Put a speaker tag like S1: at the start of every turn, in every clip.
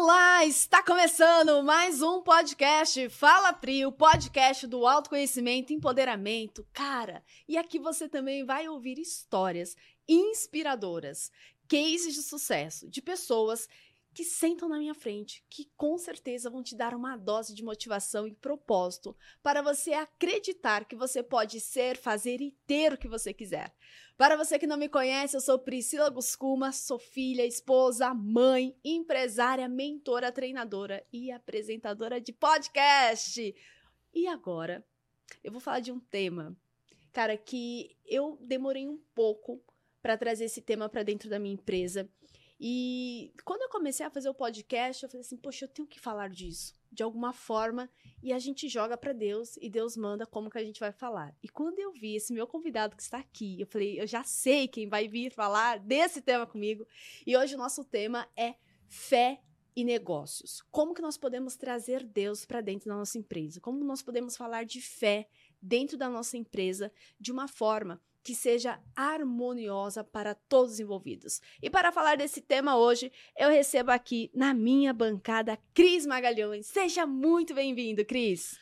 S1: Olá, está começando mais um podcast Fala Pri, o podcast do autoconhecimento, empoderamento. Cara, e aqui você também vai ouvir histórias inspiradoras, cases de sucesso de pessoas que sentam na minha frente, que com certeza vão te dar uma dose de motivação e propósito para você acreditar que você pode ser, fazer e ter o que você quiser. Para você que não me conhece, eu sou Priscila Guscuma, sou filha, esposa, mãe, empresária, mentora, treinadora e apresentadora de podcast. E agora, eu vou falar de um tema, cara, que eu demorei um pouco para trazer esse tema para dentro da minha empresa e quando eu comecei a fazer o podcast, eu falei assim: poxa, eu tenho que falar disso de alguma forma e a gente joga para Deus e Deus manda como que a gente vai falar. E quando eu vi esse meu convidado que está aqui, eu falei: eu já sei quem vai vir falar desse tema comigo. E hoje o nosso tema é fé e negócios. Como que nós podemos trazer Deus para dentro da nossa empresa? Como nós podemos falar de fé dentro da nossa empresa de uma forma que seja harmoniosa para todos os envolvidos. E para falar desse tema hoje, eu recebo aqui na minha bancada Cris Magalhães. Seja muito bem-vindo, Cris.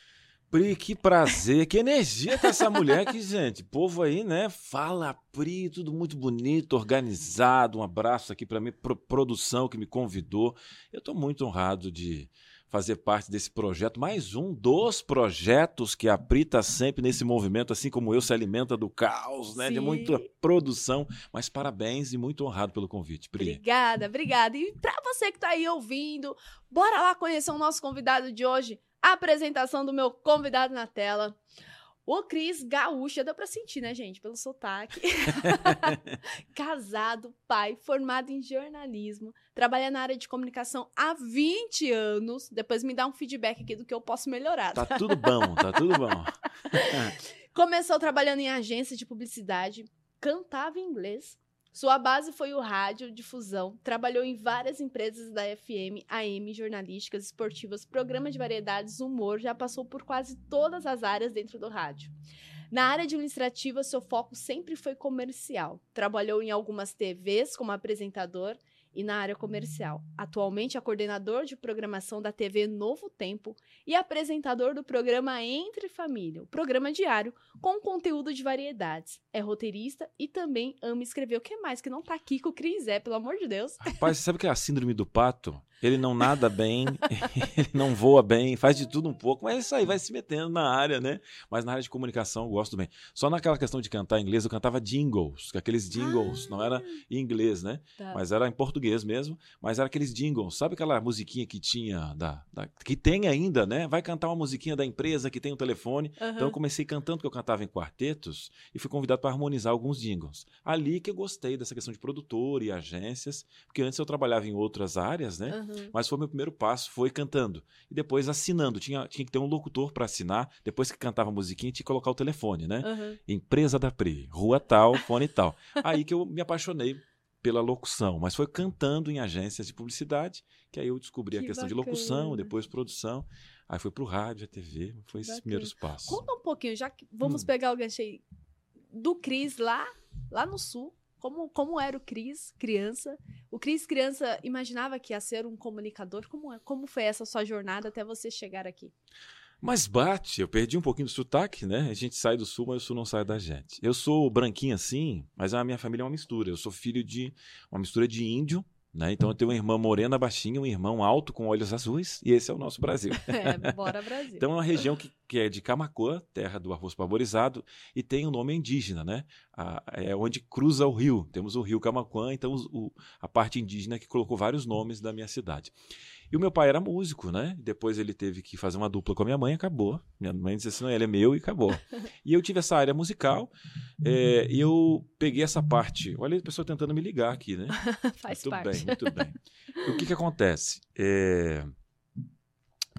S2: Pri, que prazer, que energia com essa mulher aqui, gente. Povo aí, né? Fala, Pri, tudo muito bonito, organizado. Um abraço aqui para minha produção que me convidou. Eu estou muito honrado de fazer parte desse projeto, mais um dos projetos que a Pri está sempre nesse movimento, assim como eu, se alimenta do caos, né? Sim. De muita produção. Mas parabéns e muito honrado pelo convite, Pri.
S1: Obrigada, obrigada. E para você que está aí ouvindo, bora lá conhecer o nosso convidado de hoje. A apresentação do meu convidado na tela. O Cris Gaúcha, dá pra sentir, né, gente? Pelo sotaque. Casado, pai, formado em jornalismo, trabalha na área de comunicação há 20 anos. Depois me dá um feedback aqui do que eu posso melhorar.
S2: Tá tudo bom, tá tudo bom.
S1: Começou trabalhando em agência de publicidade, cantava em inglês, sua base foi o rádio, difusão, trabalhou em várias empresas da FM, AM, jornalísticas, esportivas, programas de variedades, humor, já passou por quase todas as áreas dentro do rádio. Na área administrativa, seu foco sempre foi comercial. Trabalhou em algumas TVs como apresentador e na área comercial. Atualmente é coordenador de programação da TV Novo Tempo e apresentador do programa Entre Família, o programa diário com conteúdo de variedades. É roteirista e também ama escrever. O que mais que não tá aqui com o Cris é, pelo amor de Deus?
S2: Rapaz, sabe que é a síndrome do pato? Ele não nada bem, ele não voa bem, faz de tudo um pouco, mas é isso aí, vai se metendo na área, né? Mas na área de comunicação eu gosto bem. Só naquela questão de cantar em inglês, eu cantava jingles, aqueles jingles, ah, não era em inglês, né? Tá. Mas era em português mesmo, mas era aqueles jingles. Sabe aquela musiquinha que tinha, da, da que tem ainda, né? Vai cantar uma musiquinha da empresa que tem o um telefone. Uhum. Então eu comecei cantando, porque eu cantava em quartetos, e fui convidado para harmonizar alguns jingles. Ali que eu gostei dessa questão de produtor e agências, porque antes eu trabalhava em outras áreas, né? Uhum. Uhum. Mas foi meu primeiro passo, foi cantando. E depois assinando. Tinha, tinha que ter um locutor para assinar. Depois que cantava a musiquinha, tinha que colocar o telefone, né? Uhum. Empresa da Pri, rua tal, fone tal. Aí que eu me apaixonei pela locução, mas foi cantando em agências de publicidade que aí eu descobri que a questão bacana. de locução, depois produção. Aí foi pro rádio, a TV, foi esses primeiros passos.
S1: Conta um pouquinho, já que vamos hum. pegar o gancho aí do Cris lá, lá no sul. Como, como era o Cris, criança? O Cris, criança, imaginava que ia ser um comunicador? Como, é, como foi essa sua jornada até você chegar aqui?
S2: Mas bate, eu perdi um pouquinho do sotaque, né? A gente sai do sul, mas o sul não sai da gente. Eu sou branquinho assim, mas a minha família é uma mistura. Eu sou filho de uma mistura de índio né? Então eu tenho uma irmã morena baixinha, um irmão alto com olhos azuis, e esse é o nosso Brasil.
S1: É, bora Brasil.
S2: então é uma região que, que é de Camacoa, terra do arroz parborizado, e tem um nome indígena, né? A, é onde cruza o rio. Temos o rio Camacoan, então o, a parte indígena que colocou vários nomes da minha cidade. E o meu pai era músico, né? Depois ele teve que fazer uma dupla com a minha mãe, acabou. Minha mãe disse assim: não, ele é meu e acabou. e eu tive essa área musical é, e eu peguei essa parte. Olha a pessoa tentando me ligar aqui, né?
S1: Faz
S2: muito
S1: parte.
S2: bem, muito bem. o que, que acontece? É,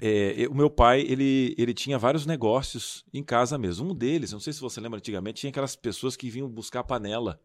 S2: é, o meu pai, ele, ele tinha vários negócios em casa mesmo. Um deles, não sei se você lembra antigamente, tinha aquelas pessoas que vinham buscar panela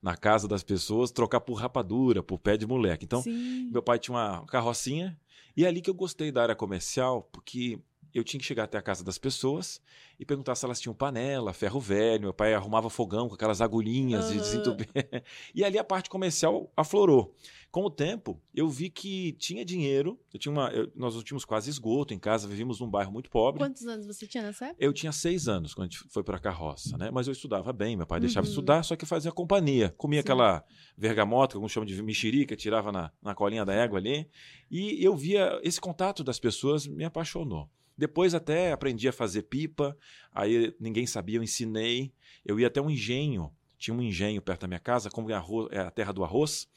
S2: na casa das pessoas, trocar por rapadura, por pé de moleque. Então, Sim. meu pai tinha uma carrocinha e é ali que eu gostei da área comercial, porque eu tinha que chegar até a casa das pessoas e perguntar se elas tinham panela, ferro velho. Meu pai arrumava fogão com aquelas agulhinhas
S1: Aham.
S2: de desentupir. e ali a parte comercial aflorou. Com o tempo, eu vi que tinha dinheiro. Eu tinha uma, eu- nós tínhamos quase esgoto em casa, vivíamos num bairro muito pobre.
S1: Quantos anos você tinha nessa época?
S2: Eu tinha seis anos quando a gente foi para a carroça, né? Mas eu estudava bem, meu pai deixava
S1: Uhum.
S2: estudar, só que fazia companhia. Comia
S1: Sim.
S2: aquela vergamota, que alguns chamam de mexerica, tirava na, na colinha da égua ali. E eu via esse contato das pessoas me apaixonou. Depois até aprendi a fazer pipa, aí ninguém sabia, eu ensinei. Eu ia até um engenho, tinha um engenho perto da minha casa, como é arroz- é a terra do arroz.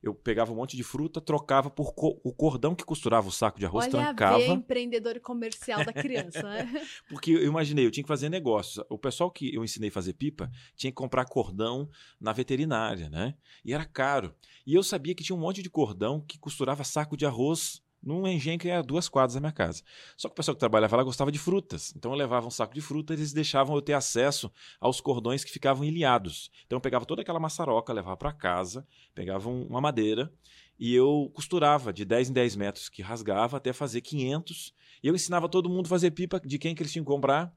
S2: Eu pegava um monte de fruta, trocava por co- o cordão que costurava o saco de arroz,
S1: Olha a
S2: trancava.
S1: veia empreendedor e comercial da criança, né?
S2: Porque eu imaginei, eu tinha que fazer negócios. O pessoal que eu ensinei a fazer pipa tinha que comprar cordão na veterinária, né? E era caro. E eu sabia que tinha um monte de cordão que costurava saco de arroz num engenho que era duas quadras da minha casa. Só que o pessoal que trabalhava lá gostava de frutas. Então eu levava um saco de fruta e eles deixavam eu ter acesso aos cordões que ficavam ilhados. Então eu pegava toda aquela maçaroca, levava para casa, pegava um- uma madeira e eu costurava de 10 em 10 metros que rasgava até fazer 500 e eu ensinava todo mundo a fazer pipa de quem que eles tinham que comprar?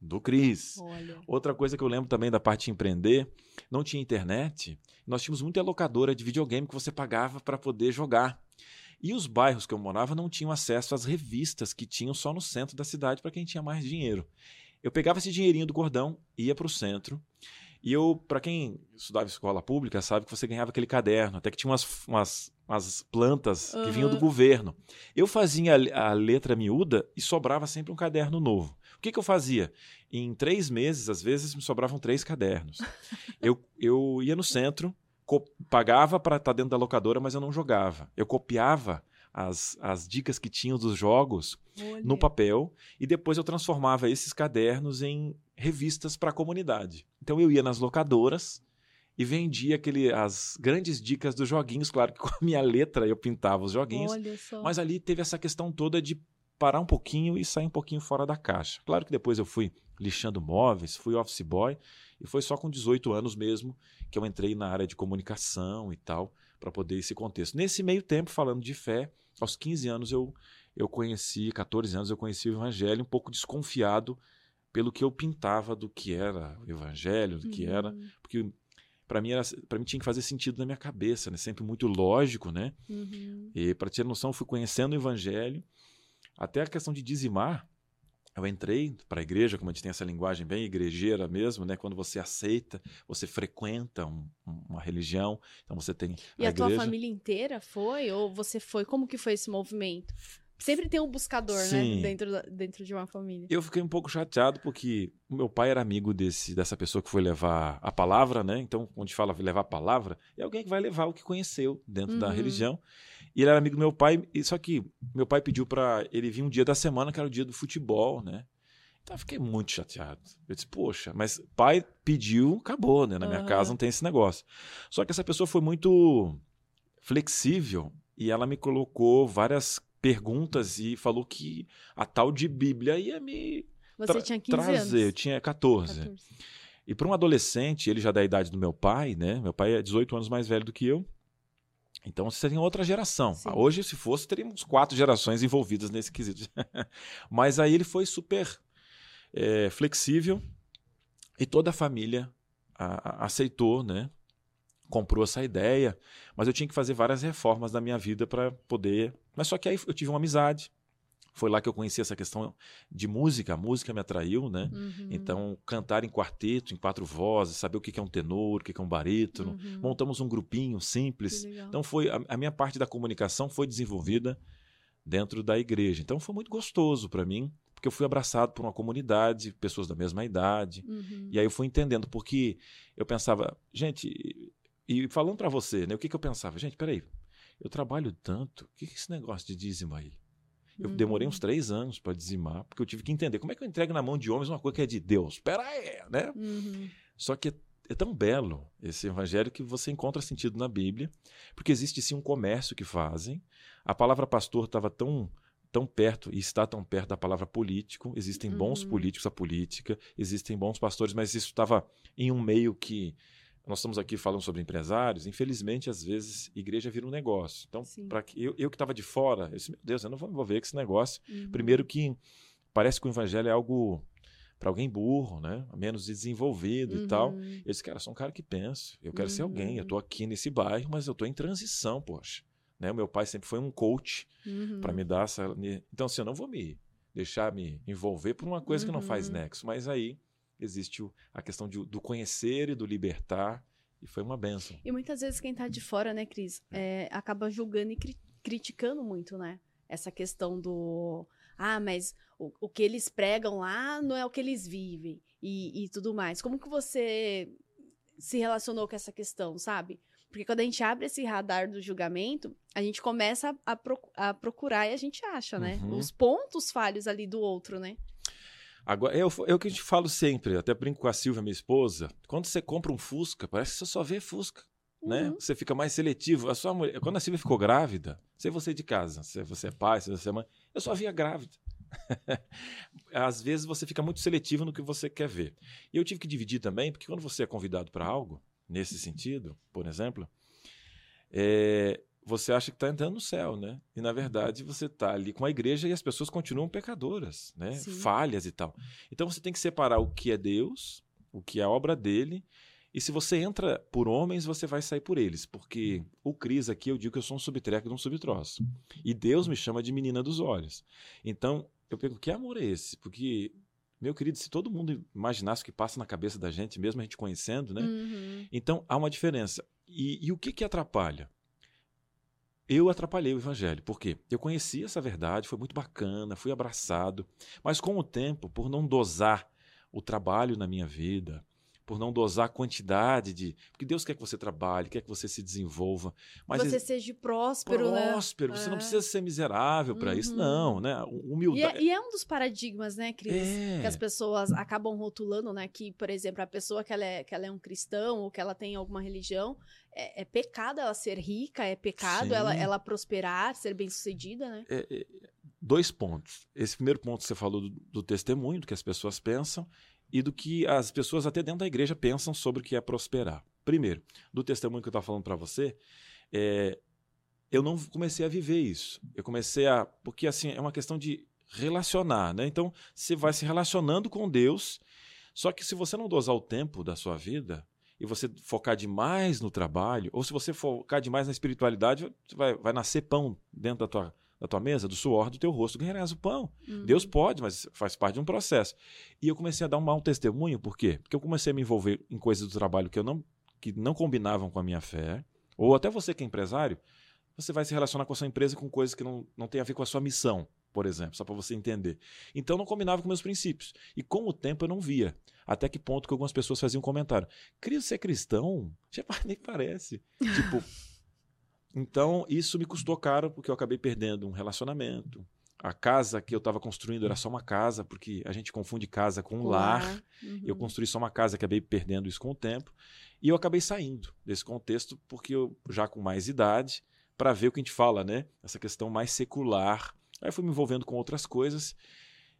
S2: Do Cris.
S1: Olha.
S2: Outra coisa que eu lembro também da parte de empreender, não tinha internet. Nós tínhamos muita locadora de videogame que você pagava para poder jogar. E os bairros que eu morava não tinham acesso às revistas que tinham só no centro da cidade para quem tinha mais dinheiro. Eu pegava esse dinheirinho do cordão, ia para o centro. E eu, para quem estudava escola pública, sabe que você ganhava aquele caderno, até que tinha umas, umas, umas plantas que vinham do governo. Eu fazia a, a letra miúda e sobrava sempre um caderno novo. O que, que eu fazia? Em três meses, às vezes, me sobravam três cadernos. eu, eu ia no centro, pagava para estar dentro da locadora, mas eu não jogava. Eu copiava as, as dicas que tinham dos jogos
S1: Olha.
S2: no papel e depois eu transformava esses cadernos em revistas para a comunidade. Então eu ia nas locadoras e vendia aquele, as grandes dicas dos joguinhos. Claro que com a minha letra eu pintava os joguinhos,
S1: Olha só.
S2: mas ali teve essa questão toda de parar um pouquinho e sair um pouquinho fora da caixa. Claro que depois eu fui lixando móveis, fui office boy e foi só com 18 anos mesmo que eu entrei na área de comunicação e tal para poder esse contexto. Nesse meio tempo, falando de fé, aos 15 anos eu eu conheci, 14 anos eu conheci o evangelho um pouco desconfiado pelo que eu pintava do que era o evangelho, do que era,
S1: Uhum,
S2: porque para mim era mim tinha que fazer sentido na minha cabeça, né? Sempre muito lógico, né?
S1: uhum.
S2: E para ter noção, fui conhecendo o evangelho, até a questão de dizimar. Eu entrei para a igreja, como a gente tem essa linguagem bem igrejeira mesmo, né? Quando você aceita, você frequenta um- um- uma religião, então você tem
S1: E a, tua
S2: igreja.
S1: família inteira foi? Ou você foi? Como que foi esse movimento? Sempre tem um buscador,
S2: Sim.
S1: né? Dentro, da- dentro de uma família.
S2: Eu fiquei um pouco chateado porque meu pai era amigo desse, dessa pessoa que foi levar a palavra, né? Então, gente fala levar a palavra, é alguém que vai levar o que conheceu dentro da
S1: Uhum.
S2: religião. E ele era amigo do meu pai, e só que meu pai pediu para ele vir um dia da semana, que era o dia do futebol, né? Então eu fiquei muito chateado. Eu disse, poxa, mas pai pediu, acabou, né? Na minha
S1: Aham.
S2: casa não tem esse negócio. Só que essa pessoa foi muito flexível e ela me colocou várias perguntas e falou que a tal de Bíblia ia me
S1: Você tinha 15
S2: trazer. Eu
S1: anos.
S2: tinha 14.
S1: 14.
S2: E para um adolescente, ele já da idade do meu pai, né? Meu pai é 18 anos mais velho do que eu. Então você tem outra geração.
S1: Sim.
S2: Hoje, se fosse, teríamos quatro gerações envolvidas nesse quesito. Mas aí ele foi super é, flexível e toda a família a- a- aceitou, né? Comprou essa ideia, mas eu tinha que fazer várias reformas na minha vida para poder. Mas só que aí eu tive uma amizade. Foi lá que eu conheci essa questão de música. A música me atraiu, né?
S1: Uhum.
S2: Então, cantar em quarteto, em quatro vozes, saber o que é um tenor, o que é um barítono.
S1: Uhum.
S2: Montamos um grupinho simples. Então, foi a, a minha parte da comunicação foi desenvolvida dentro da igreja. Então, foi muito gostoso para mim, porque eu fui abraçado por uma comunidade, pessoas da mesma idade.
S1: Uhum.
S2: E aí eu fui entendendo, porque eu pensava, gente, e e falando para você, né, o que, que eu pensava? Gente, peraí, eu trabalho tanto, o que, é esse negócio de dízimo aí? Eu
S1: Uhum.
S2: demorei uns três anos para dizimar, porque eu tive que entender como é que eu entrego na mão de homens uma coisa que é de Deus. Pera aí, né?
S1: Uhum.
S2: Só que é, é tão belo esse evangelho que você encontra sentido na Bíblia, porque existe sim um comércio que fazem. A palavra pastor estava tão tão perto e está tão perto da palavra político. Existem bons
S1: Uhum.
S2: políticos à política, existem bons pastores, mas isso estava em um meio que nós estamos aqui falando sobre empresários. Infelizmente, às vezes, igreja vira um negócio. Então, para que eu, eu que estava de fora, eu disse, meu Deus, eu não vou me envolver com esse negócio.
S1: Uhum.
S2: Primeiro que parece que o evangelho é algo para alguém burro, né? Menos desenvolvido
S1: Uhum.
S2: e tal. Eu disse, cara, eu sou um cara que penso. Eu quero ser alguém. Eu
S1: Uhum.
S2: tô aqui nesse bairro, mas eu tô em transição, poxa. Né? O meu pai sempre foi um coach
S1: Uhum.
S2: para me dar essa. Então, assim, eu não vou me deixar me envolver por uma coisa que não faz
S1: Uhum.
S2: nexo. Mas aí existe a questão de- do conhecer e do libertar. E foi uma benção.
S1: E muitas vezes quem tá de fora, né, Cris, é, acaba julgando e cri- criticando muito, né? Essa questão do. Ah, mas o, o que eles pregam lá não é o que eles vivem e, e tudo mais. Como que você se relacionou com essa questão, sabe? Porque quando a gente abre esse radar do julgamento, a gente começa a, procu- a procurar e a gente acha, né?
S2: Uhum.
S1: Os pontos falhos ali do outro, né?
S2: Agora, é, é o que a gente falo sempre, até brinco com a Silvia, minha esposa. Quando você compra um Fusca, parece que você só vê Fusca. Né?
S1: Uhum.
S2: Você fica mais seletivo. A sua mulher, quando a Silvia ficou grávida, sei você de casa, se você é pai, se você é mãe, eu só via grávida. Às vezes você fica muito seletivo no que você quer ver. E eu tive que dividir também, porque quando você é convidado para algo, nesse sentido, por exemplo, é, você acha que está entrando no céu, né? E na verdade você está ali com a igreja e as pessoas continuam pecadoras, né?
S1: Sim.
S2: Falhas e tal. Então você tem que separar o que é Deus, o que é a obra dele. E se você entra por homens, você vai sair por eles. Porque o Cris aqui, eu digo que eu sou um subtreco de um subtroço. E Deus me chama de menina dos olhos. Então, eu pergunto, que amor é esse? Porque, meu querido, se todo mundo imaginasse o que passa na cabeça da gente, mesmo a gente conhecendo, né?
S1: Uhum.
S2: Então há uma diferença. E, e o que, que atrapalha? Eu atrapalhei o evangelho. Por quê? Eu conheci essa verdade, foi muito bacana, fui abraçado. Mas com o tempo, por não dosar o trabalho na minha vida, por não dosar a quantidade de. Porque Deus quer que você trabalhe, quer que você se desenvolva. Mas
S1: você
S2: ex-
S1: seja próspero, né?
S2: próspero, você não
S1: É.
S2: precisa ser miserável para isso,
S1: Uhum.
S2: não, né?
S1: E
S2: Humildade.
S1: é, e é um dos paradigmas, né, Cris?
S2: É.
S1: Que as pessoas acabam rotulando, né? Que, por exemplo, a pessoa que ela é, que ela é um cristão ou que ela tem alguma religião, é, é pecado ela ser rica, é pecado
S2: Sim.
S1: ela, ela prosperar, ser bem-sucedida, né?
S2: é, é, dois pontos. Esse primeiro ponto que você falou do, do testemunho, do que as pessoas pensam, e do que as pessoas até dentro da igreja pensam sobre o que é prosperar. Primeiro, do testemunho que eu estava falando para você, é, eu não comecei a viver isso. Eu comecei a. Porque assim, é uma questão de relacionar, né? Então, você vai se relacionando com Deus, só que se você não dosar o tempo da sua vida, e você focar demais no trabalho, ou se você focar demais na espiritualidade, vai, vai nascer pão dentro da tua, da tua mesa, do suor do teu rosto, ganharás o pão.
S1: Uhum.
S2: Deus pode, mas faz parte de um processo. E eu comecei a dar um mau testemunho, por quê? Porque eu comecei a me envolver em coisas do trabalho que eu não que não combinavam com a minha fé, ou até você que é empresário, você vai se relacionar com a sua empresa com coisas que não, não tem a ver com a sua missão, por exemplo, só para você entender. Então não combinava com meus princípios. E com o tempo eu não via. Até que ponto que algumas pessoas faziam um comentário. Cris, você é cristão? Já nem parece. tipo. Então, isso me custou caro, porque eu acabei perdendo um relacionamento. A casa que eu estava construindo era só uma casa, porque a gente confunde casa com um lar.
S1: Uhum.
S2: Eu construí só uma casa, acabei perdendo isso com o tempo. E eu acabei saindo desse contexto, porque eu, já com mais idade, para ver o que a gente fala, né? Essa questão mais secular. Aí fui me envolvendo com outras coisas.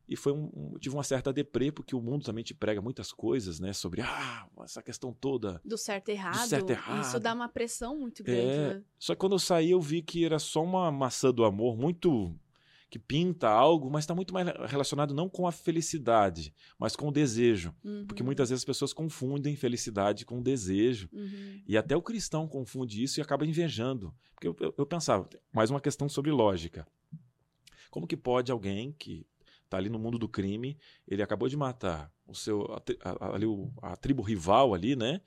S2: E foi um, um- tive uma certa deprê, porque o mundo também te prega muitas coisas, né? Sobre ah, essa questão toda.
S1: Do certo e errado.
S2: certo e errado.
S1: Isso dá uma pressão muito grande,
S2: É,
S1: né?
S2: Só que quando eu saí, eu vi que era só uma maçã do amor muito. que pinta algo, mas está muito mais relacionado não com a felicidade, mas com o desejo. Porque
S1: Uhum.
S2: muitas vezes as pessoas confundem felicidade com desejo.
S1: Uhum.
S2: E até o cristão confunde isso e acaba invejando. Porque eu, eu- eu pensava, mais uma questão sobre lógica. Como que pode alguém que está ali no mundo do crime, ele acabou de matar o seu a, a- ali o- a tribo rival ali, né?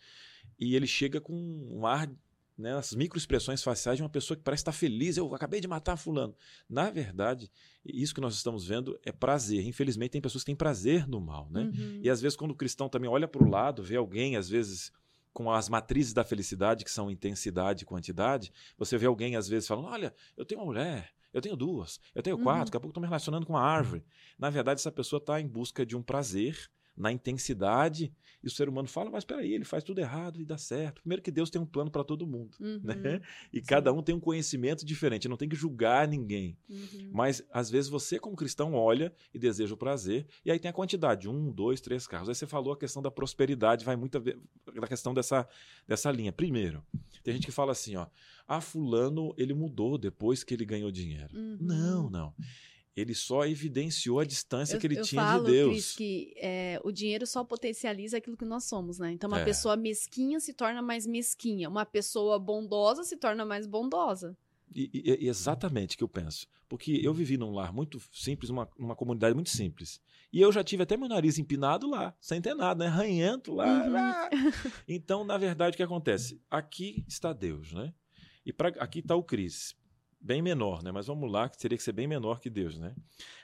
S2: E ele chega com um ar, né, essas microexpressões faciais de uma pessoa que parece estar feliz, eu acabei de matar fulano. Na verdade, isso que nós estamos vendo é prazer. Infelizmente tem pessoas que têm prazer no mal, né?
S1: Uhum.
S2: E às vezes, quando o cristão também olha para o lado, vê alguém, às vezes, com as matrizes da felicidade, que são intensidade e quantidade, você vê alguém, às vezes, falando: Olha, eu tenho uma mulher, eu tenho duas, eu tenho
S1: Uhum.
S2: quatro, daqui a pouco estou me relacionando com uma árvore. Na verdade, essa pessoa está em busca de um prazer na intensidade, e o ser humano fala: Mas peraí, ele faz tudo errado e dá certo. Primeiro, que Deus tem um plano para todo mundo.
S1: Uhum.
S2: Né? E cada um tem um conhecimento diferente, não tem que julgar ninguém.
S1: Uhum.
S2: Mas às vezes você, como cristão, olha e deseja o prazer, e aí tem a quantidade: um, dois, três carros. Aí você falou a questão da prosperidade, vai muito a ver da questão dessa, dessa linha. Primeiro, tem gente que fala assim: ó, ah, Fulano, ele mudou depois que ele ganhou dinheiro.
S1: Uhum.
S2: Não, não. Ele só evidenciou a distância
S1: Eu,
S2: que ele tinha
S1: falo,
S2: de Deus.
S1: Cris, que é, o dinheiro só potencializa aquilo que nós somos, né? Então, uma
S2: É.
S1: pessoa mesquinha se torna mais mesquinha. Uma pessoa bondosa se torna mais bondosa.
S2: E, e- exatamente o que eu penso. Porque eu vivi num lar muito simples, numa, numa comunidade muito simples. E eu já tive até meu nariz empinado lá, sem ter nada, né? Ranhento lá.
S1: Uhum.
S2: ah. Então, na verdade, o que acontece? Aqui está Deus, né? E pra, aqui está o Cris. Bem menor, né? Mas vamos lá, que teria que ser bem menor que Deus, né?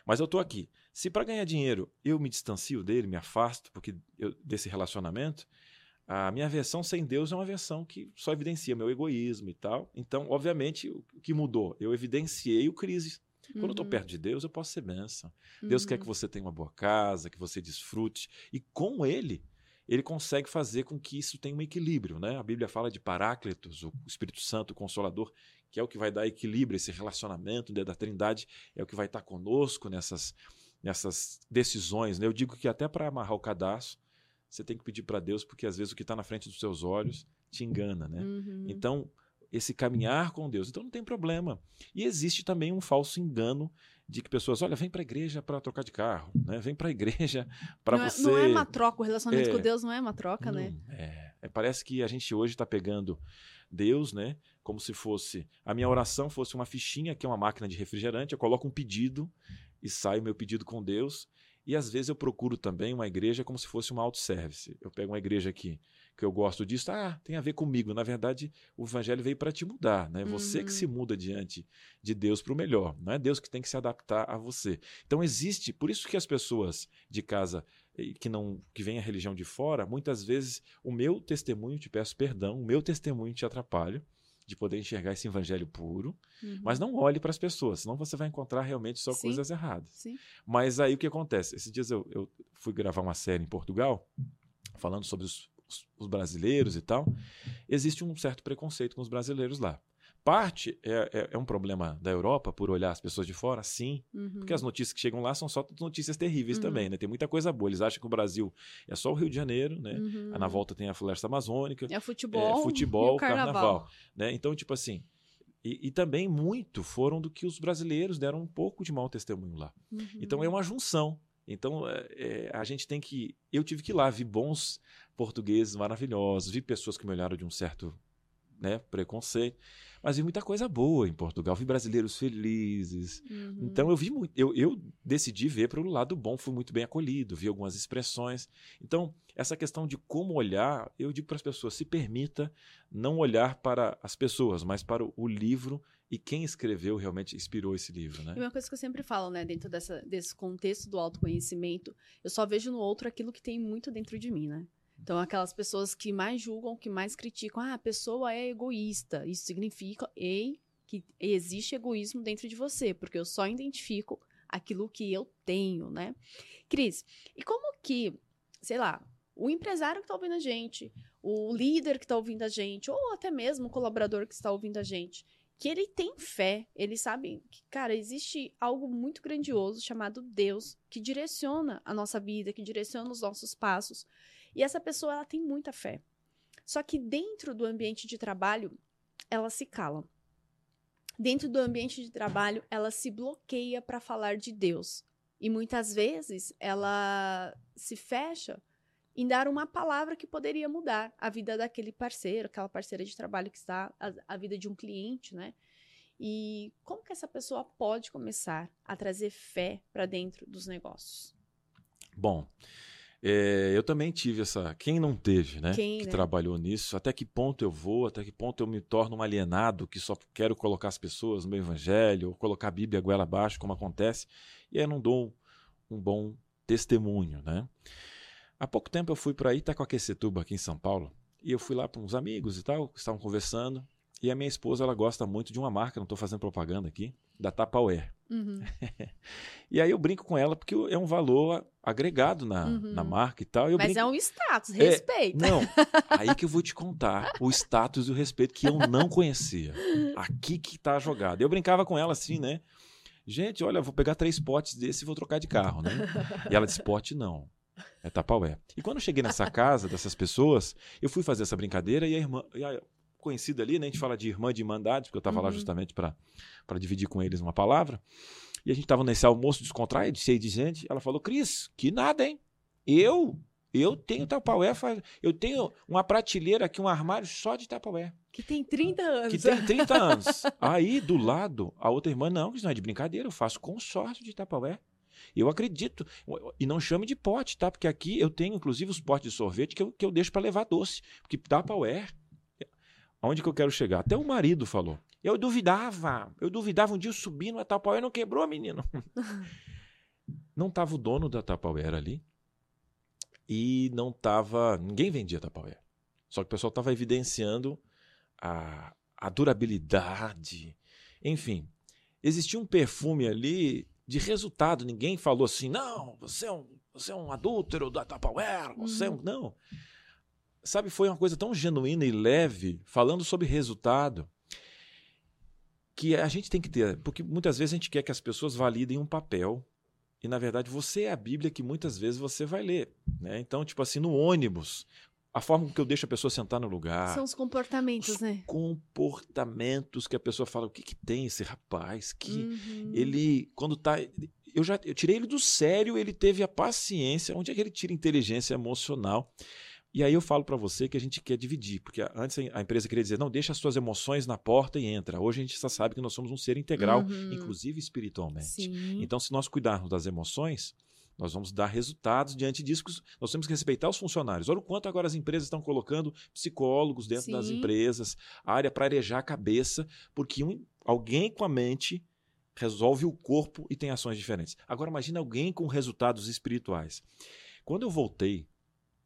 S2: Mas eu estou aqui. Se para ganhar dinheiro eu me distancio dele, me afasto porque eu- desse relacionamento, a minha versão sem Deus é uma versão que só evidencia meu egoísmo e tal. Então, obviamente, o que mudou? Eu evidenciei o crise. Quando eu estou
S1: Uhum,
S2: perto de Deus, eu posso ser bênção. Deus quer
S1: uhum.
S2: que você tenha uma boa casa, que você desfrute. E com Ele, Ele consegue fazer com que isso tenha um equilíbrio. Né? A Bíblia fala de Paráclitos, o Espírito Santo, o Consolador, que é o que vai dar equilíbrio, esse relacionamento né, da Trindade, é o que vai estar conosco nessas, nessas decisões. Né? Eu digo que até para amarrar o cadastro, você tem que pedir para Deus, porque às vezes o que está na frente dos seus olhos te engana. Né?
S1: Uhum.
S2: Então, esse caminhar com Deus. Então, não tem problema. E existe também um falso engano de que pessoas, olha, vem para a igreja para trocar de carro, né? vem para a igreja para
S1: não, é-
S2: você.
S1: não é uma troca, o relacionamento
S2: É.
S1: com Deus não é uma troca, né?
S2: Não, é. É, parece que a gente hoje está pegando Deus, né? Como se fosse. A minha oração fosse uma fichinha, que é uma máquina de refrigerante. Eu coloco um pedido e sai o meu pedido com Deus. E às vezes eu procuro também uma igreja como se fosse uma autosservice. Eu pego uma igreja aqui que eu gosto disso, ah, tem a ver comigo. Na verdade, o evangelho veio para te mudar, né? Você que
S1: Uhum.
S2: se muda diante de Deus para o melhor. Não é Deus que tem que se adaptar a você. Então existe, por isso que as pessoas de casa que não que vem a religião de fora, muitas vezes o meu testemunho te peço perdão, o meu testemunho te atrapalha de poder enxergar esse evangelho puro,
S1: Uhum.
S2: mas não olhe para as pessoas, senão você vai encontrar realmente só
S1: Sim.
S2: coisas erradas.
S1: Sim.
S2: Mas aí o que acontece? Esses dias eu, eu fui gravar uma série em Portugal, falando sobre os, os- os brasileiros e tal. Existe um certo preconceito com os brasileiros lá. Parte é, é- é um problema da Europa por olhar as pessoas de fora, sim,
S1: Uhum.
S2: porque as notícias que chegam lá são só notícias terríveis
S1: Uhum.
S2: também, né? Tem muita coisa boa. Eles acham que o Brasil é só o Rio de Janeiro, né?
S1: Uhum.
S2: Na volta tem a floresta amazônica,
S1: É futebol,
S2: é, futebol,
S1: carnaval.
S2: carnaval. né? Então, tipo assim. E, e também muito foram do que os brasileiros deram um pouco de mau testemunho lá.
S1: Uhum.
S2: Então é uma junção. Então é, é, a gente tem que. Eu tive que ir lá, vi bons portugueses maravilhosos, vi pessoas que me olharam de um certo né, preconceito, mas vi muita coisa boa em Portugal, vi brasileiros felizes.
S1: Uhum.
S2: Então eu vi muito. Eu, eu decidi ver para o lado bom, fui muito bem acolhido, vi algumas expressões. Então, essa questão de como olhar, eu digo para as pessoas: se permita não olhar para as pessoas, mas para o, livro e quem escreveu realmente inspirou esse livro, né?
S1: E uma coisa que eu sempre falo, né, dentro dessa, desse contexto do autoconhecimento, eu só vejo no outro aquilo que tem muito dentro de mim, né? Então, aquelas pessoas que mais julgam, que mais criticam, ah, a pessoa é egoísta. Isso significa, ei, que existe egoísmo dentro de você, porque eu só identifico aquilo que eu tenho, né? Cris, e como que, sei lá, o empresário que está ouvindo a gente, o líder que está ouvindo a gente, ou até mesmo o colaborador que está ouvindo a gente, que ele tem fé, ele sabe que, cara, existe algo muito grandioso chamado Deus que direciona a nossa vida, que direciona os nossos passos. E essa pessoa, ela tem muita fé. Só que dentro do ambiente de trabalho, ela se cala. Dentro do ambiente de trabalho, ela se bloqueia para falar de Deus. E muitas vezes ela se fecha em dar uma palavra que poderia mudar a vida daquele parceiro, aquela parceira de trabalho que está, a, a vida de um cliente, né? E como que essa pessoa pode começar a trazer fé para dentro dos negócios?
S2: Bom, é, eu também tive essa. Quem não teve, né?
S1: Quem,
S2: que
S1: né?
S2: trabalhou nisso. Até que ponto eu vou, até que ponto eu me torno um alienado que só quero colocar as pessoas no meu evangelho, ou colocar a Bíblia goela abaixo, como acontece, e aí eu não dou um bom testemunho, né? Há pouco tempo eu fui para Itacoaquecetuba, aqui em São Paulo, e eu fui lá para uns amigos e tal, que estavam conversando, e a minha esposa, ela gosta muito de uma marca, não estou fazendo propaganda aqui, da Tupperware.
S1: Uhum.
S2: E aí eu brinco com ela porque é um valor agregado na,
S1: Uhum.
S2: na marca e tal. e
S1: Mas
S2: brinco...
S1: é um status,
S2: É,
S1: respeita.
S2: Não, aí que eu vou te contar o status e o respeito que eu não conhecia. Aqui que tá jogado. Eu brincava com ela assim, né? Gente, olha, vou pegar três potes desse e vou trocar de carro, né? E ela disse, pote não. É tapaué. E quando eu cheguei nessa casa dessas pessoas, eu fui fazer essa brincadeira e a irmã, e a conhecida ali, né? A gente fala de irmã de irmandade, porque eu estava lá
S1: Uhum.
S2: justamente para dividir com eles uma palavra. E a gente estava nesse almoço descontraído, cheio de gente. Ela falou: Cris, que nada, hein? Eu? Eu tenho Tupperware, eu tenho uma prateleira aqui, um armário só de Tupperware.
S1: Que tem 30 anos.
S2: Que tem 30 anos. Aí, do lado, a outra irmã, não, isso não é de brincadeira, eu faço consórcio de Tupperware. Eu acredito. E não chame de pote, tá? Porque aqui eu tenho, inclusive, os potes de sorvete que eu, que eu deixo para levar doce. Porque Tupperware. Onde que eu quero chegar? Até o marido falou. Eu duvidava. Eu duvidava. Um dia eu subi no não quebrou, menino. não tava o dono da Tupperware ali. E não tava. Ninguém vendia Tupperware. Só que o pessoal estava evidenciando a, a durabilidade. Enfim, existia um perfume ali de resultado. Ninguém falou assim, não, você é um, você é um adúltero da Tupperware, você é um... Uhum. Não. Sabe, foi uma coisa tão genuína e leve, falando sobre resultado, que a gente tem que ter, porque muitas vezes a gente quer que as pessoas validem um papel, e na verdade você é a Bíblia que muitas vezes você vai ler. Né? Então, tipo assim, no ônibus, a forma que eu deixo a pessoa sentar no lugar.
S1: São os comportamentos,
S2: os
S1: né?
S2: Comportamentos que a pessoa fala, o que, que tem esse rapaz? Que uhum. ele, quando tá. Eu já eu tirei ele do sério, ele teve a paciência. Onde é que ele tira inteligência emocional? E aí eu falo para você que a gente quer dividir, porque antes a empresa queria dizer, não, deixa as suas emoções na porta e entra. Hoje a gente já sabe que nós somos um ser integral, uhum. inclusive espiritualmente. Sim. Então, se nós cuidarmos das emoções, nós vamos dar resultados diante disso. Nós temos que respeitar os funcionários. Olha o quanto agora as empresas estão colocando psicólogos dentro Sim. das empresas, área para arejar a cabeça, porque um, alguém com a mente resolve o corpo e tem ações diferentes. Agora imagine alguém com resultados espirituais. Quando eu voltei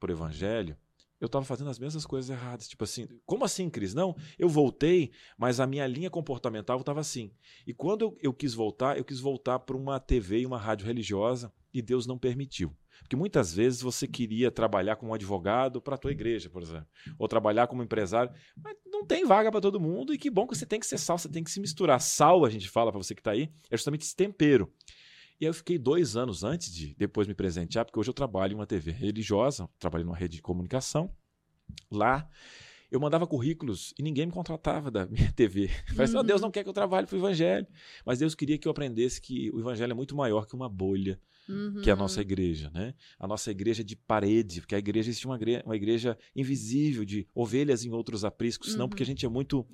S2: para o evangelho, eu estava fazendo as mesmas coisas erradas. Tipo assim, como assim, Cris? Não, eu voltei, mas a minha linha comportamental estava assim. E quando eu, eu, quis voltar, eu quis voltar para uma TV e uma rádio religiosa e Deus não permitiu. Porque muitas vezes você queria trabalhar como advogado para a tua igreja, por exemplo, ou trabalhar como empresário, mas não tem vaga para todo mundo e que bom que você tem que ser sal, você tem que se misturar. Sal, a gente fala para você que está aí, é justamente esse tempero. E aí eu fiquei dois anos antes de depois me presentear, porque hoje eu trabalho em uma TV religiosa, trabalho numa rede de comunicação. Lá eu mandava currículos e ninguém me contratava da minha TV. Falei assim, oh, Deus não quer que eu trabalhe para o Evangelho. Mas Deus queria que eu aprendesse que o Evangelho é muito maior que uma bolha uhum. que é a nossa igreja, né? A nossa igreja de parede, porque a igreja existe uma, uma igreja invisível de ovelhas em outros apriscos, uhum. porque a gente é muito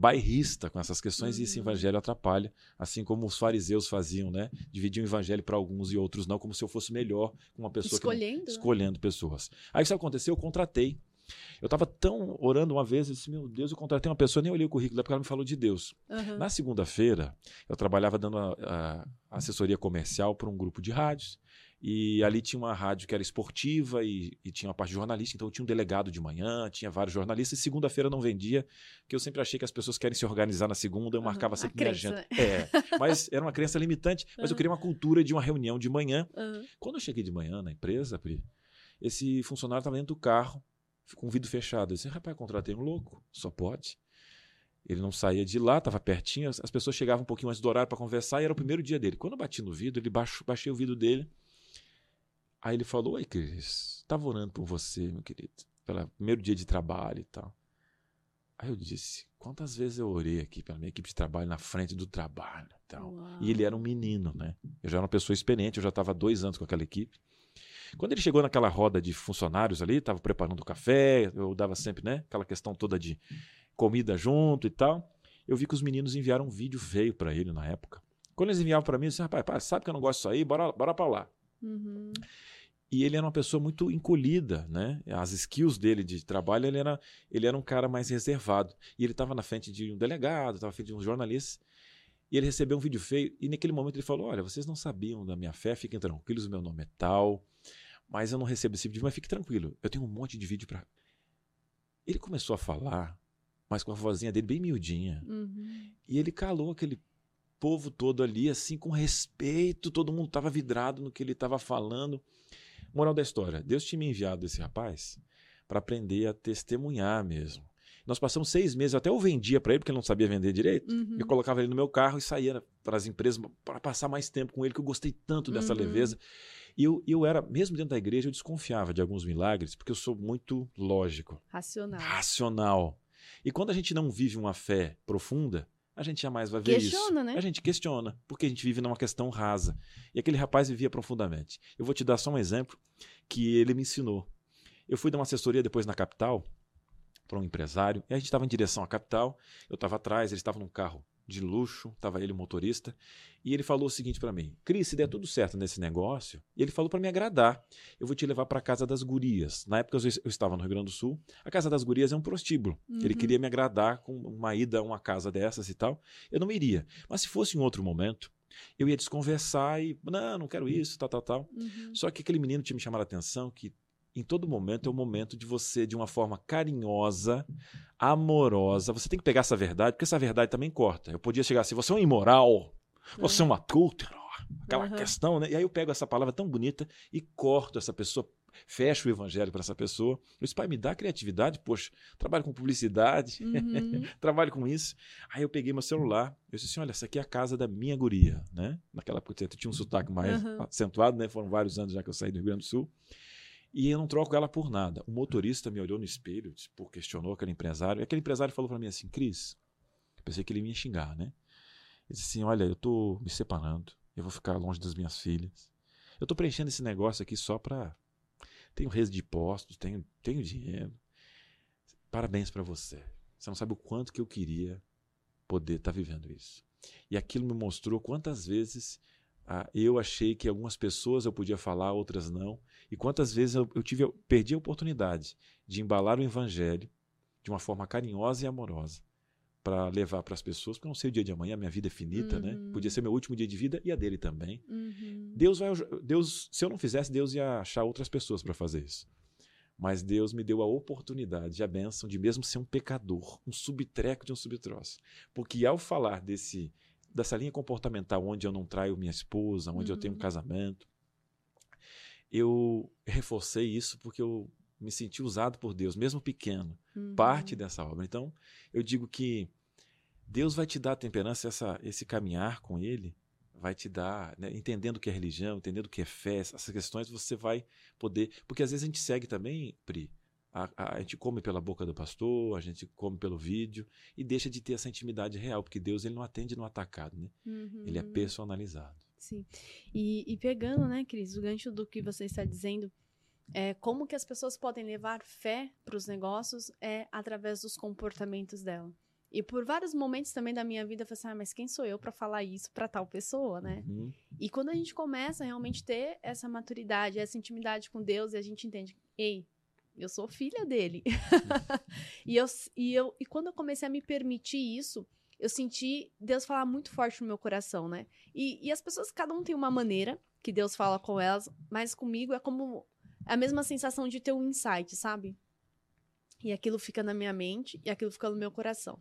S2: bairrista com essas questões e esse uhum. evangelho atrapalha, assim como os fariseus faziam, né? Dividiam o evangelho para alguns e outros não, como se eu fosse melhor com uma pessoa
S1: escolhendo,
S2: que escolhendo pessoas. Aí isso aconteceu, eu contratei eu estava tão orando uma vez, eu disse, meu Deus, eu contratei uma pessoa, nem olhei o currículo, porque ela me falou de Deus. Uhum. Na segunda-feira, eu trabalhava dando a, a assessoria comercial para um grupo de rádios, e ali tinha uma rádio que era esportiva e, e, tinha uma parte jornalística, então eu tinha um delegado de manhã, tinha vários jornalistas, e segunda-feira não vendia, porque eu sempre achei que as pessoas querem se organizar na segunda, eu marcava sempre minha agenda. É, mas era uma crença limitante, mas uhum. eu queria uma cultura de uma reunião de manhã. Uhum. Quando eu cheguei de manhã na empresa, Pri, esse funcionário estava dentro do carro, com o vidro fechado. Eu disse, rapaz, contratei um louco, só pode. Ele não saía de lá, estava pertinho, as pessoas chegavam um pouquinho antes do horário para conversar e era o primeiro dia dele. Quando eu bati no vidro, ele baixou, baixei o vidro dele. Aí ele falou: Oi, Cris, estava orando por você, meu querido, pelo primeiro dia de trabalho e tal. Aí eu disse: Quantas vezes eu orei aqui pela minha equipe de trabalho na frente do trabalho e tal. Uau. E ele era um menino, né? Eu já era uma pessoa experiente, eu já estava dois anos com aquela equipe. Quando ele chegou naquela roda de funcionários ali, estava preparando o café, eu dava sempre, né, aquela questão toda de comida junto e tal. Eu vi que os meninos enviaram um vídeo feio para ele na época. Quando eles enviavam para mim, eu disse, rapaz, sabe que eu não gosto disso aí, bora, bora para lá. Uhum. E ele era uma pessoa muito encolhida, né? As skills dele de trabalho, ele era, ele era um cara mais reservado. E ele estava na frente de um delegado, estava na frente de um jornalista. E ele recebeu um vídeo feio. E naquele momento ele falou: Olha, vocês não sabiam da minha fé, fiquem tranquilos, meu nome é tal mas eu não recebo esse vídeo. Mas fique tranquilo, eu tenho um monte de vídeo para. Ele começou a falar, mas com a vozinha dele bem miudinha. Uhum. E ele calou aquele povo todo ali, assim, com respeito. Todo mundo estava vidrado no que ele estava falando. Moral da história: Deus tinha me enviado esse rapaz para aprender a testemunhar mesmo. Nós passamos seis meses, eu até o vendia para ele, porque ele não sabia vender direito. Uhum. Eu colocava ele no meu carro e saía para as empresas para passar mais tempo com ele, que eu gostei tanto dessa uhum. leveza. E eu, eu era, mesmo dentro da igreja, eu desconfiava de alguns milagres, porque eu sou muito lógico.
S1: Racional.
S2: Racional. E quando a gente não vive uma fé profunda, a gente jamais vai ver
S1: Questiona,
S2: isso.
S1: né?
S2: A gente questiona, porque a gente vive numa questão rasa. E aquele rapaz vivia profundamente. Eu vou te dar só um exemplo que ele me ensinou. Eu fui dar uma assessoria depois na capital para um empresário, e a gente estava em direção à capital, eu estava atrás, ele estava num carro de luxo, estava ele motorista, e ele falou o seguinte para mim: Cris, se der tudo certo nesse negócio, e ele falou para me agradar, eu vou te levar para a Casa das Gurias. Na época eu estava no Rio Grande do Sul, a Casa das Gurias é um prostíbulo.
S1: Uhum.
S2: Ele queria me agradar com uma ida a uma casa dessas e tal. Eu não iria. Mas se fosse em outro momento, eu ia desconversar e, não, não quero isso, tal, tal, tal.
S1: Uhum.
S2: Só que aquele menino tinha me chamado a atenção que em todo momento é o momento de você, de uma forma carinhosa, amorosa, você tem que pegar essa verdade, porque essa verdade também corta. Eu podia chegar assim, você é um imoral, você é um adúltero, aquela
S1: Uhum.
S2: questão, né? E aí eu pego essa palavra tão bonita e corto essa pessoa, fecho o evangelho para essa pessoa. Eu disse, pai, me dá criatividade, poxa, trabalho com publicidade,
S1: Uhum.
S2: trabalho com isso. Aí eu peguei meu celular, eu disse assim, olha, essa aqui é a casa da minha guria, né? Naquela época eu tinha um sotaque mais
S1: Uhum.
S2: acentuado, né? Foram vários anos já que eu saí do Rio Grande do Sul. E eu não troco ela por nada. O motorista me olhou no espelho, pô, questionou aquele empresário. E aquele empresário falou para mim assim, Cris, pensei que ele ia xingar, né? Ele disse assim, olha, eu tô me separando, eu vou ficar longe das minhas filhas. Eu tô preenchendo esse negócio aqui só para tenho redes de impostos, tenho, tenho dinheiro. Parabéns para você. Você não sabe o quanto que eu queria poder estar vivendo isso. E aquilo me mostrou quantas vezes ah, eu achei que algumas pessoas eu podia falar, outras não. E quantas vezes eu, eu tive, eu perdi a oportunidade de embalar o evangelho de uma forma carinhosa e amorosa para levar para as pessoas, porque eu não sei o dia de amanhã, minha vida é finita,
S1: Uhum.
S2: né? Podia ser meu último dia de vida e a dele também.
S1: Uhum.
S2: Deus vai, Deus, se eu não fizesse, Deus ia achar outras pessoas para fazer isso. Mas Deus me deu a oportunidade, a bênção de mesmo ser um pecador, um subtreco de um subtroço. Porque ao falar desse dessa linha comportamental onde eu não traio minha esposa, onde eu tenho um
S1: Uhum.
S2: casamento, eu reforcei isso porque eu me senti usado por Deus, mesmo pequeno,
S1: Uhum.
S2: parte dessa obra. Então, eu digo que Deus vai te dar a temperança, essa, esse caminhar com Ele vai te dar, né, entendendo o que é religião, entendendo o que é fé, essas questões você vai poder. Porque às vezes a gente segue também, Pri. A, a, gente come pela boca do pastor, a gente come pelo vídeo e deixa de ter essa intimidade real, porque Deus ele não atende no atacado, né?
S1: Uhum.
S2: Ele é personalizado.
S1: Sim. E, e pegando, né, Cris, o gancho do que você está dizendo, é, como que as pessoas podem levar fé para os negócios é através dos comportamentos dela. E por vários momentos também da minha vida, eu falei assim, ah, mas quem sou eu para falar isso para tal pessoa, né?
S2: Uhum.
S1: E quando a gente começa a realmente ter essa maturidade, essa intimidade com Deus, e a gente entende, ei, eu sou filha dele. e, eu, e, eu, e quando eu comecei a me permitir isso, eu senti Deus falar muito forte no meu coração, né? E, e as pessoas, cada um tem uma maneira que Deus fala com elas, mas comigo é como a mesma sensação de ter um insight, sabe? E aquilo fica na minha mente e aquilo fica no meu coração.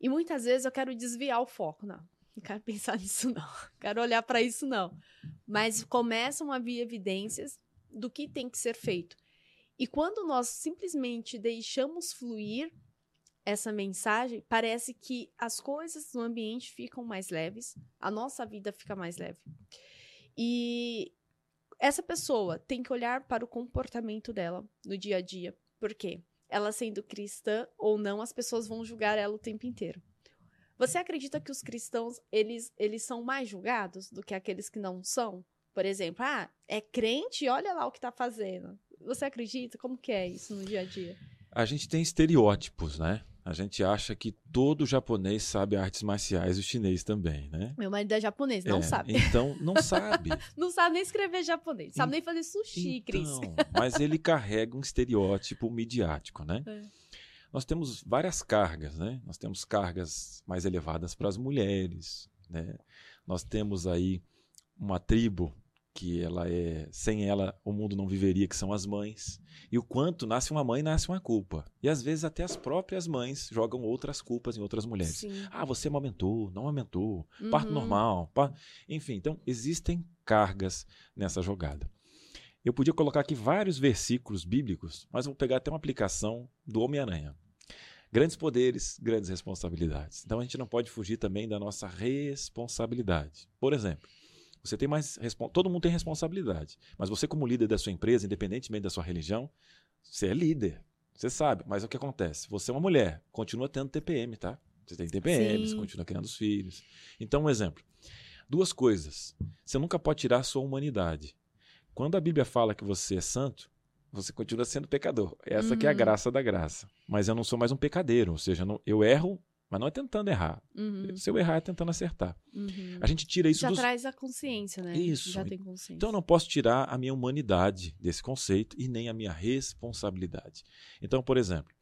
S1: E muitas vezes eu quero desviar o foco, não. Não quero pensar nisso, não. Quero olhar para isso, não. Mas começam a vir evidências do que tem que ser feito. E quando nós simplesmente deixamos fluir essa mensagem, parece que as coisas no ambiente ficam mais leves, a nossa vida fica mais leve. E essa pessoa tem que olhar para o comportamento dela no dia a dia. Por quê? Ela sendo cristã ou não, as pessoas vão julgar ela o tempo inteiro. Você acredita que os cristãos, eles, eles são mais julgados do que aqueles que não são? Por exemplo, ah, é crente, olha lá o que tá fazendo. Você acredita? Como que é isso no dia a dia?
S2: A gente tem estereótipos, né? A gente acha que todo japonês sabe artes marciais, o chinês também, né?
S1: Meu marido é japonês, não
S2: É,
S1: sabe.
S2: Então, não sabe.
S1: Não sabe nem escrever japonês, sabe nem fazer sushi, Cris.
S2: Então, mas ele carrega um estereótipo midiático, né?
S1: É.
S2: Nós temos várias cargas, né? Nós temos cargas mais elevadas para as mulheres, né? Nós temos aí uma tribo que ela é sem ela o mundo não viveria, que são as mães. E o quanto nasce uma mãe, nasce uma culpa. E às vezes até as próprias mães jogam outras culpas em outras mulheres.
S1: Sim.
S2: Ah, você amamentou, não amamentou, parto
S1: Uhum.
S2: normal. pa- Enfim, então existem cargas nessa jogada. Eu podia colocar aqui vários versículos bíblicos, mas vou pegar até uma aplicação do Homem-Aranha. Grandes poderes, grandes responsabilidades. Então a gente não pode fugir também da nossa responsabilidade. Por exemplo, você tem mais. Todo mundo tem responsabilidade. Mas você, como líder da sua empresa, independentemente da sua religião, você é líder. Você sabe. Mas o que acontece? Você é uma mulher, continua tendo TPM, tá? Você tem TPM,
S1: Sim.
S2: você continua criando os filhos. Então, um exemplo. Duas coisas. Você nunca pode tirar a sua humanidade. Quando a Bíblia fala que você é santo, você continua sendo pecador. Essa que é a
S1: Uhum.
S2: graça da graça. Mas eu não sou mais um pecadeiro. Ou seja, eu erro, mas não é tentando errar.
S1: Uhum,
S2: Se eu errar, é tentando acertar.
S1: uhum.
S2: A gente tira isso
S1: Já
S2: dos...
S1: traz a consciência, né?
S2: Isso.
S1: Já tem consciência.
S2: Então eu não posso tirar a minha humanidade desse conceito e nem a minha responsabilidade. Então, por exemplo,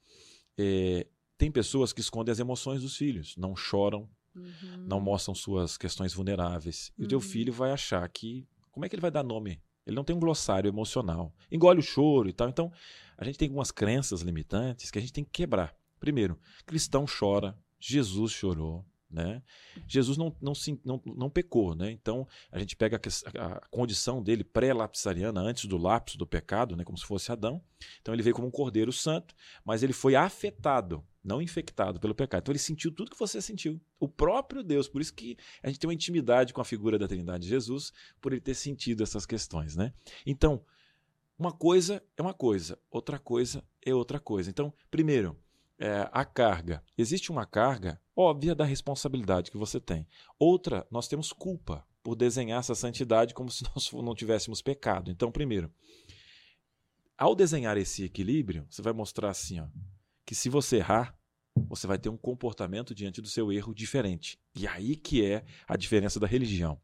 S2: eh, tem pessoas que escondem as emoções dos filhos, não choram,
S1: Uhum.
S2: não mostram suas questões vulneráveis. E o teu
S1: Uhum.
S2: filho vai achar que. Como é que ele vai dar nome? Ele não tem um glossário emocional. Engole o choro e tal. Então, a gente tem algumas crenças limitantes que a gente tem que quebrar. Primeiro, cristão chora, Jesus chorou. Né? Jesus não, não, se- não, não pecou, né? então a gente pega a, a condição dele pré-lapsariana, antes do lapso do pecado, né? como se fosse Adão. Então ele veio como um cordeiro santo, mas ele foi afetado, não infectado pelo pecado. Então ele sentiu tudo que você sentiu. O próprio Deus. Por isso que a gente tem uma intimidade com a figura da Trindade de Jesus, por ele ter sentido essas questões. Né? Então, uma coisa é uma coisa, outra coisa é outra coisa. Então, primeiro, é, a carga. Existe uma carga óbvia da responsabilidade que você tem. Outra, nós temos culpa por desenhar essa santidade como se nós não tivéssemos pecado. Então, primeiro, ao desenhar esse equilíbrio, você vai mostrar assim, ó, que se você errar, você vai ter um comportamento diante do seu erro diferente. E aí que é a diferença da religião.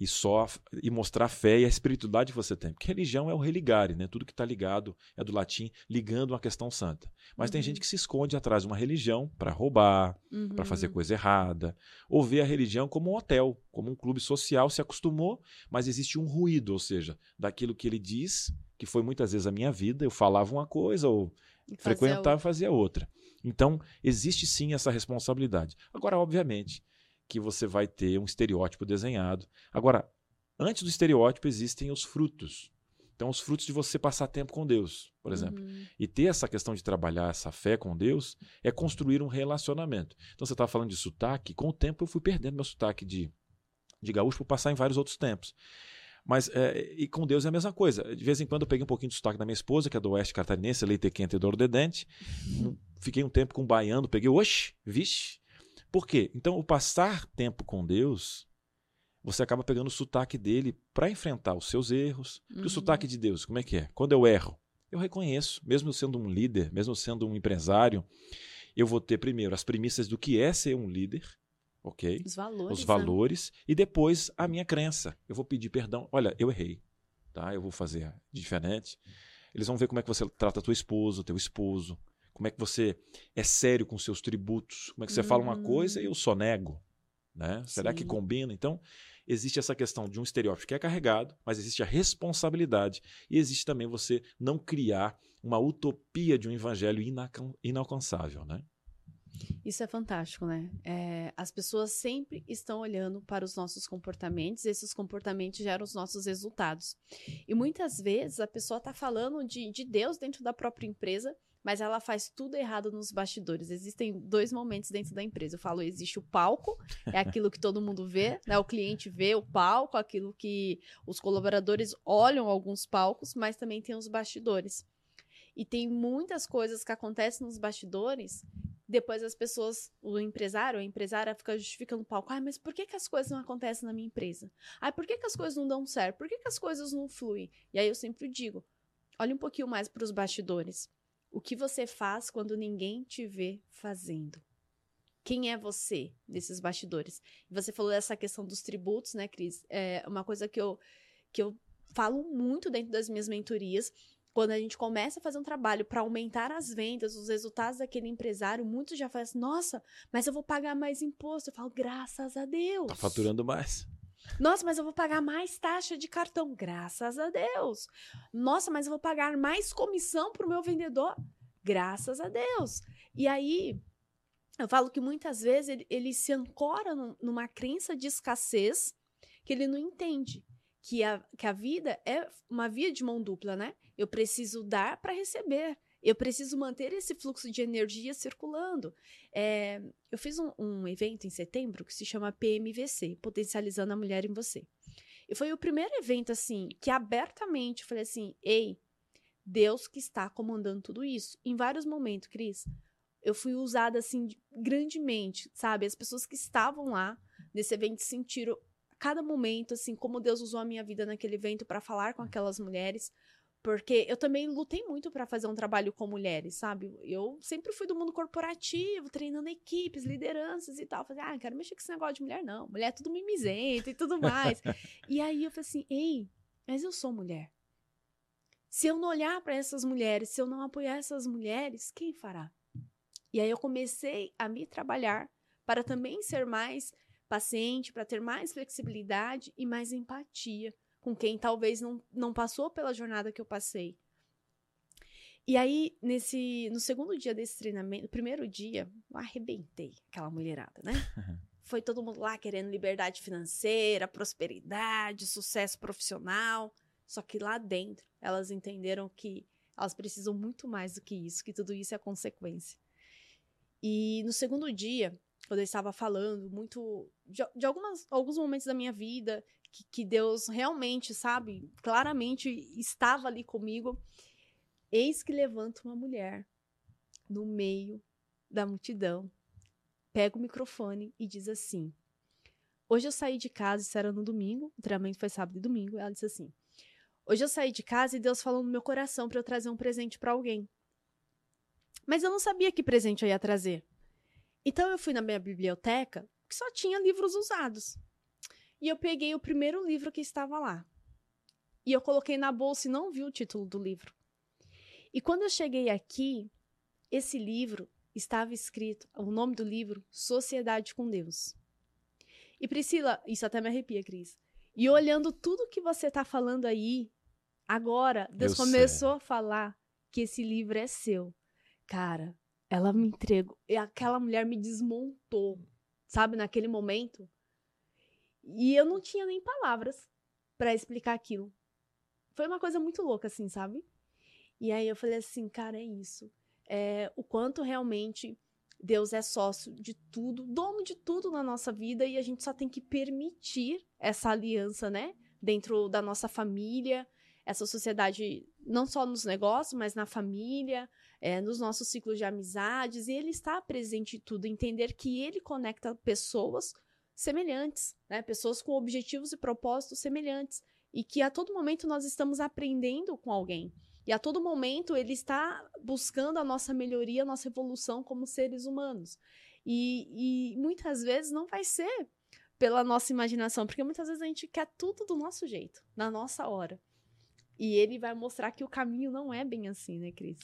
S2: E só e mostrar a fé e a espiritualidade que você tem. Porque religião é o religare, né? Tudo que está ligado é do latim, ligando uma questão santa. Mas tem
S1: Uhum.
S2: gente que se esconde atrás de uma religião para roubar,
S1: Uhum.
S2: para fazer coisa errada, ou vê a religião como um hotel, como um clube social, se acostumou, mas existe um ruído, ou seja, daquilo que ele diz, que foi muitas vezes a minha vida, eu falava uma coisa ou frequentava e fazia outra. Então, existe sim essa responsabilidade. Agora, obviamente, que você vai ter um estereótipo desenhado. Agora, antes do estereótipo existem os frutos. Então, os frutos de você passar tempo com Deus, por exemplo.
S1: Uhum.
S2: E ter essa questão de trabalhar essa fé com Deus é construir um relacionamento. Então você estava falando de sotaque, com o tempo eu fui perdendo meu sotaque de, de gaúcho por passar em vários outros tempos. Mas, é, e com Deus é a mesma coisa. De vez em quando eu peguei um pouquinho de sotaque da minha esposa, que é do oeste catarinense, leite quente e dor de dente. Um- Fiquei um tempo com um baiano, peguei, oxe, vixe. Por quê? Então, o passar tempo com Deus, você acaba pegando o sotaque dele para enfrentar os seus erros. Porque
S1: Uhum.
S2: o sotaque de Deus, como é que é? Quando eu erro, eu reconheço, mesmo eu sendo um líder, mesmo eu sendo um empresário, eu vou ter primeiro as premissas do que é ser um líder, ok?
S1: Os valores.
S2: Os
S1: né?
S2: valores, e depois a minha crença. Eu vou pedir perdão. Olha, eu errei, tá? Eu vou fazer diferente. Eles vão ver como é que você trata tua esposa, teu esposo, como é que você é sério com seus tributos, como é que você fala uma
S1: Hum.
S2: coisa e eu só nego, né? Será que combina? Então, existe essa questão de um estereótipo que é carregado, mas existe a responsabilidade e existe também você não criar uma utopia de um evangelho inalcançável, né?
S1: Isso é fantástico, né? É, as pessoas sempre estão olhando para os nossos comportamentos, e esses comportamentos geram os nossos resultados. E muitas vezes a pessoa está falando de, de Deus dentro da própria empresa, mas ela faz tudo errado nos bastidores. Existem dois momentos dentro da empresa. Eu falo, existe o palco, é aquilo que todo mundo vê, né? O cliente vê o palco, aquilo que os colaboradores olham alguns palcos, mas também tem os bastidores. E tem muitas coisas que acontecem nos bastidores depois as pessoas, o empresário ou a empresária fica justificando o palco. Ai, mas por que, que as coisas não acontecem na minha empresa? Ai, por que, que as coisas não dão certo? Por que, que as coisas não fluem? E aí eu sempre digo, olha um pouquinho mais para os bastidores. O que você faz quando ninguém te vê fazendo? Quem é você nesses bastidores? Você falou dessa questão dos tributos, né, Cris? É uma coisa que eu, que eu falo muito dentro das minhas mentorias quando a gente começa a fazer um trabalho para aumentar as vendas, os resultados daquele empresário, muitos já falam assim, nossa, mas eu vou pagar mais imposto. Eu falo, graças a Deus.
S2: Tá faturando mais.
S1: Nossa, mas eu vou pagar mais taxa de cartão. Graças a Deus. Nossa, mas eu vou pagar mais comissão para o meu vendedor. Graças a Deus. E aí, eu falo que muitas vezes ele, ele se ancora num- numa crença de escassez que ele não entende. Que a, que a vida é uma via de mão dupla, né? Eu preciso dar para receber. Eu preciso manter esse fluxo de energia circulando. É, eu fiz um, um evento em setembro que se chama PMVC Potencializando a Mulher em Você. E foi o primeiro evento, assim, que abertamente eu falei assim: ei, Deus que está comandando tudo isso. Em vários momentos, Cris, eu fui usada assim grandemente, sabe? As pessoas que estavam lá nesse evento sentiram cada momento assim como Deus usou a minha vida naquele evento para falar com aquelas mulheres, porque eu também lutei muito para fazer um trabalho com mulheres, sabe? Eu sempre fui do mundo corporativo, treinando equipes, lideranças e tal. Falei, ah, não quero mexer com esse negócio de mulher, não. Mulher é tudo mimizento e tudo mais. e aí eu falei assim, ei, mas eu sou mulher. Se eu não olhar para essas mulheres, se eu não apoiar essas mulheres, quem fará? E aí eu comecei a me trabalhar para também ser mais paciente, para ter mais flexibilidade e mais empatia com quem talvez não, não passou pela jornada que eu passei. E aí, nesse, no segundo dia desse treinamento, no primeiro dia, eu arrebentei aquela mulherada, né? Foi todo mundo lá querendo liberdade financeira, prosperidade, sucesso profissional. Só que lá dentro, elas entenderam que elas precisam muito mais do que isso, que tudo isso é consequência. E no segundo dia, quando eu estava falando muito de, de algumas, alguns momentos da minha vida que, que Deus realmente, sabe, claramente estava ali comigo. Eis que levanta uma mulher no meio da multidão, pega o microfone e diz assim: Hoje eu saí de casa, isso era no domingo, o treinamento foi sábado e domingo. Ela disse assim: Hoje eu saí de casa e Deus falou no meu coração para eu trazer um presente para alguém. Mas eu não sabia que presente eu ia trazer. Então eu fui na minha biblioteca, que só tinha livros usados. E eu peguei o primeiro livro que estava lá. E eu coloquei na bolsa e não vi o título do livro. E quando eu cheguei aqui, esse livro estava escrito, o nome do livro, Sociedade com Deus. E Priscila, isso até me arrepia, Cris. E olhando tudo que você está falando aí, agora, Deus eu começou sei. a falar que esse livro é seu. Cara, ela me entregou. E aquela mulher me desmontou, sabe, naquele momento. E eu não tinha nem palavras para explicar aquilo. Foi uma coisa muito louca, assim, sabe? E aí eu falei assim, cara, é isso. É, o quanto realmente Deus é sócio de tudo, dono de tudo na nossa vida, e a gente só tem que permitir essa aliança, né? Dentro da nossa família, essa sociedade, não só nos negócios, mas na família, é, nos nossos ciclos de amizades, e ele está presente em tudo, entender que ele conecta pessoas semelhantes, né? Pessoas com objetivos e propósitos semelhantes e que a todo momento nós estamos aprendendo com alguém. E a todo momento ele está buscando a nossa melhoria, a nossa evolução como seres humanos. E, e muitas vezes não vai ser pela nossa imaginação, porque muitas vezes a gente quer tudo do nosso jeito, na nossa hora. E ele vai mostrar que o caminho não é bem assim, né, Cris?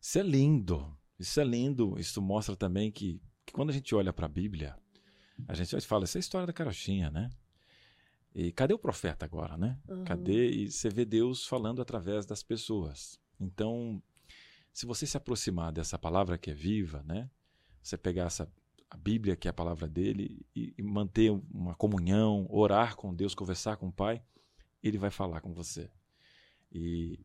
S2: Isso é lindo. Isso é lindo. Isso mostra também que, que quando a gente olha para a Bíblia, a gente fala, essa é a história da carochinha, né? E cadê o profeta agora, né? Uhum. Cadê? E você vê Deus falando através das pessoas. Então, se você se aproximar dessa palavra que é viva, né? Você pegar essa a Bíblia, que é a palavra dele, e, e manter uma comunhão, orar com Deus, conversar com o Pai, ele vai falar com você. E,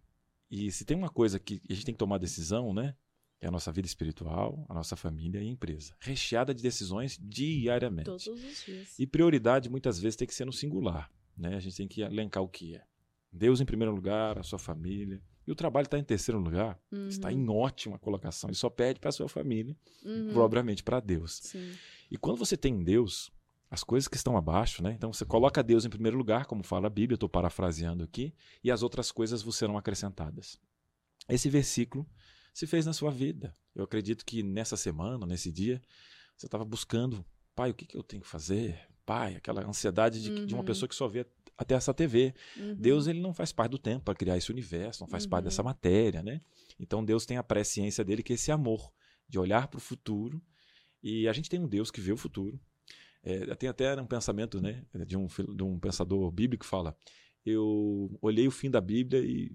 S2: e se tem uma coisa que a gente tem que tomar decisão, né? É a nossa vida espiritual, a nossa família e a empresa. Recheada de decisões diariamente.
S1: Todos os dias.
S2: E prioridade muitas vezes tem que ser no singular. Né? A gente tem que elencar o que é. Deus em primeiro lugar, a sua família. E o trabalho está em terceiro lugar. Uhum. Está em ótima colocação. E só pede para a sua família, uhum. propriamente para Deus.
S1: Sim.
S2: E quando você tem Deus, as coisas que estão abaixo, né? Então você coloca Deus em primeiro lugar, como fala a Bíblia, estou parafraseando aqui, e as outras coisas vos serão acrescentadas. Esse versículo se fez na sua vida. Eu acredito que nessa semana, nesse dia, você estava buscando, pai, o que, que eu tenho que fazer? Pai, aquela ansiedade de, uhum. de uma uhum. pessoa que só vê até essa TV. Uhum. Deus ele não faz parte do tempo para criar esse universo, não faz uhum. parte dessa uhum. matéria, né? Então Deus tem a presciência dele que é esse amor de olhar para o futuro. E a gente tem um Deus que vê o futuro. É, tem até um pensamento, né, de um, de um pensador bíblico que fala: eu olhei o fim da Bíblia e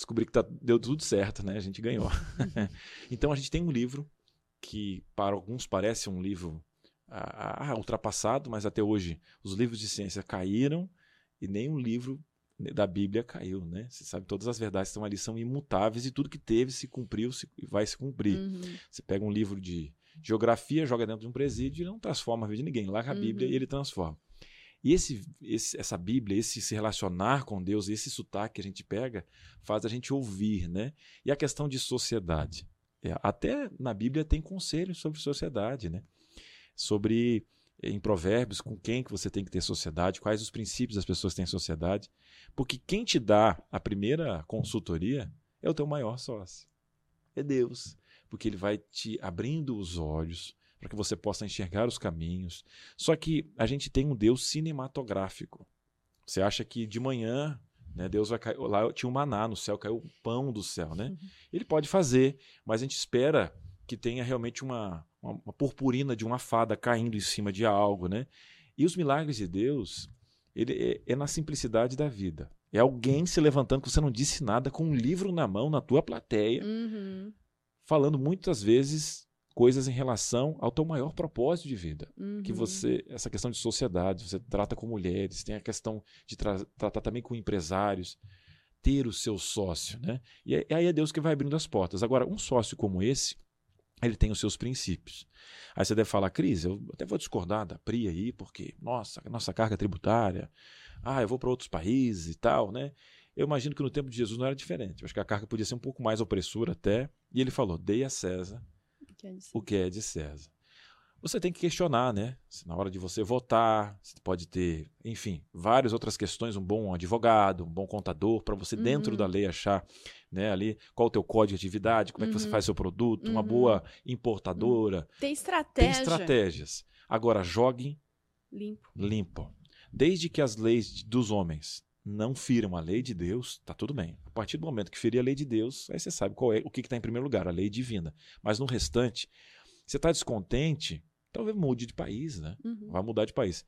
S2: descobri que tá, deu tudo certo, né? A gente ganhou. então a gente tem um livro que para alguns parece um livro ah, ah, ultrapassado, mas até hoje os livros de ciência caíram e nenhum livro da Bíblia caiu, né? Você sabe, todas as verdades estão ali são imutáveis e tudo que teve se cumpriu e vai se cumprir. Uhum. Você pega um livro de geografia, joga dentro de um presídio e não transforma a vida de ninguém. Larga a Bíblia uhum. e ele transforma. E esse, esse, essa Bíblia, esse se relacionar com Deus, esse sotaque que a gente pega, faz a gente ouvir, né? E a questão de sociedade. É, até na Bíblia tem conselhos sobre sociedade, né? Sobre em provérbios com quem que você tem que ter sociedade, quais os princípios das pessoas têm sociedade, porque quem te dá a primeira consultoria é o teu maior sócio. É Deus, porque ele vai te abrindo os olhos para que você possa enxergar os caminhos. Só que a gente tem um Deus cinematográfico. Você acha que de manhã né? Deus vai cair. Lá tinha um maná no céu, caiu o pão do céu. Né? Uhum. Ele pode fazer, mas a gente espera que tenha realmente uma, uma, uma, purpurina de uma fada caindo em cima de algo. Né? E os milagres de Deus ele é, é na simplicidade da vida. É alguém se levantando que você não disse nada com um livro na mão na tua plateia, uhum. falando muitas vezes coisas em relação ao teu maior propósito de vida, uhum. que você essa questão de sociedade, você trata com mulheres, tem a questão de tra tratar também com empresários, ter o seu sócio, né? E aí é Deus que vai abrindo as portas. Agora, um sócio como esse, ele tem os seus princípios. Aí você deve falar, Cris, eu até vou discordar da PRI aí, porque, nossa, nossa carga tributária, ah, eu vou para outros países e tal, né? Eu imagino que no tempo de Jesus não era diferente. Eu acho que a carga podia ser um pouco mais opressora até. E ele falou: dei a César que é o que é de César. Você tem que questionar, né? Na hora de você votar, você pode ter, enfim, várias outras questões, um bom advogado, um bom contador, para você, uhum. dentro da lei, achar né, ali qual o teu código de atividade, como uhum. é que você uhum. faz seu produto, uhum. uma boa importadora.
S1: Tem estratégia.
S2: Tem estratégias. Agora, jogue
S1: limpo.
S2: limpo. Desde que as leis dos homens não firam a lei de Deus, tá tudo bem. A partir do momento que ferir a lei de Deus, aí você sabe qual é o que está em primeiro lugar, a lei divina. Mas no restante, você está descontente, talvez mude de país, né? Uhum. Vai mudar de país.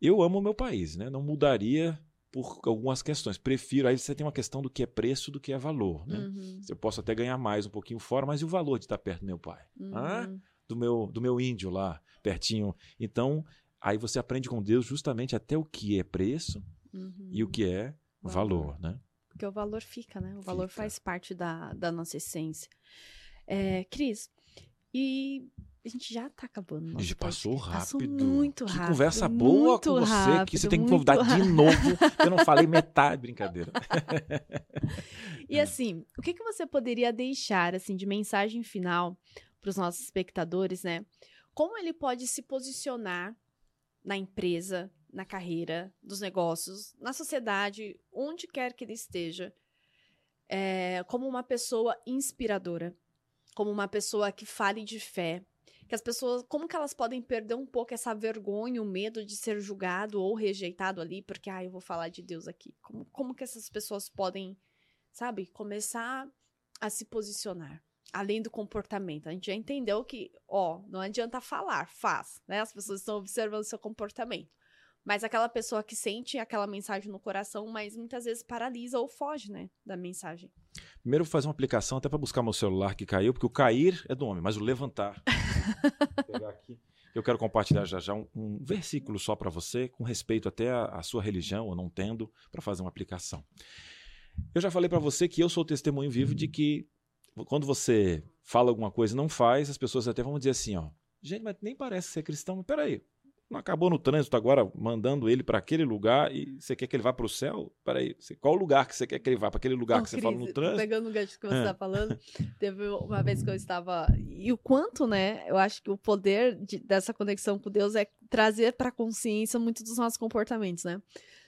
S2: Eu amo o meu país, né? Não mudaria por algumas questões. Prefiro. Aí você tem uma questão do que é preço, do que é valor, né? Uhum. Eu posso até ganhar mais um pouquinho fora, mas e o valor de estar perto do meu pai? Uhum. Ah? Do meu, do meu índio lá, pertinho. Então, aí você aprende com Deus justamente até o que é preço uhum. e o que é valor, valor, né?
S1: Porque o valor fica, né? O valor fica. faz parte da, da nossa essência. É, Cris, e a gente já tá acabando.
S2: A gente passou rápido. Passou
S1: muito rápido.
S2: Que conversa boa com você, rápido, que você tem que convidar rápido. de novo. eu não falei metade, brincadeira.
S1: e assim, o que, que você poderia deixar assim de mensagem final para os nossos espectadores, né? Como ele pode se posicionar na empresa, na carreira, dos negócios, na sociedade, onde quer que ele esteja, é, como uma pessoa inspiradora, como uma pessoa que fale de fé, que as pessoas, como que elas podem perder um pouco essa vergonha, o medo de ser julgado ou rejeitado ali, porque, ah, eu vou falar de Deus aqui. Como, como que essas pessoas podem, sabe, começar a se posicionar? Além do comportamento. A gente já entendeu que, ó, não adianta falar, faz, né? As pessoas estão observando seu comportamento. Mas aquela pessoa que sente aquela mensagem no coração, mas muitas vezes paralisa ou foge, né, da mensagem.
S2: Primeiro vou fazer uma aplicação até para buscar meu celular que caiu, porque o cair é do homem, mas o levantar. vou pegar aqui. Eu quero compartilhar já já um, um versículo só para você, com respeito até à sua religião, ou não tendo, para fazer uma aplicação. Eu já falei para você que eu sou testemunho vivo de que quando você fala alguma coisa e não faz, as pessoas até vão dizer assim, ó, gente, mas nem parece ser cristão, mas peraí, não acabou no trânsito agora mandando ele para aquele lugar e você quer que ele vá para o céu? Peraí, qual lugar que você quer que ele vá? Para aquele lugar oh, que você Cris, fala no trânsito?
S1: Pegando o gancho que você está é. falando, teve uma vez que eu estava. E o quanto, né? Eu acho que o poder de, dessa conexão com Deus é trazer para a consciência muito dos nossos comportamentos, né?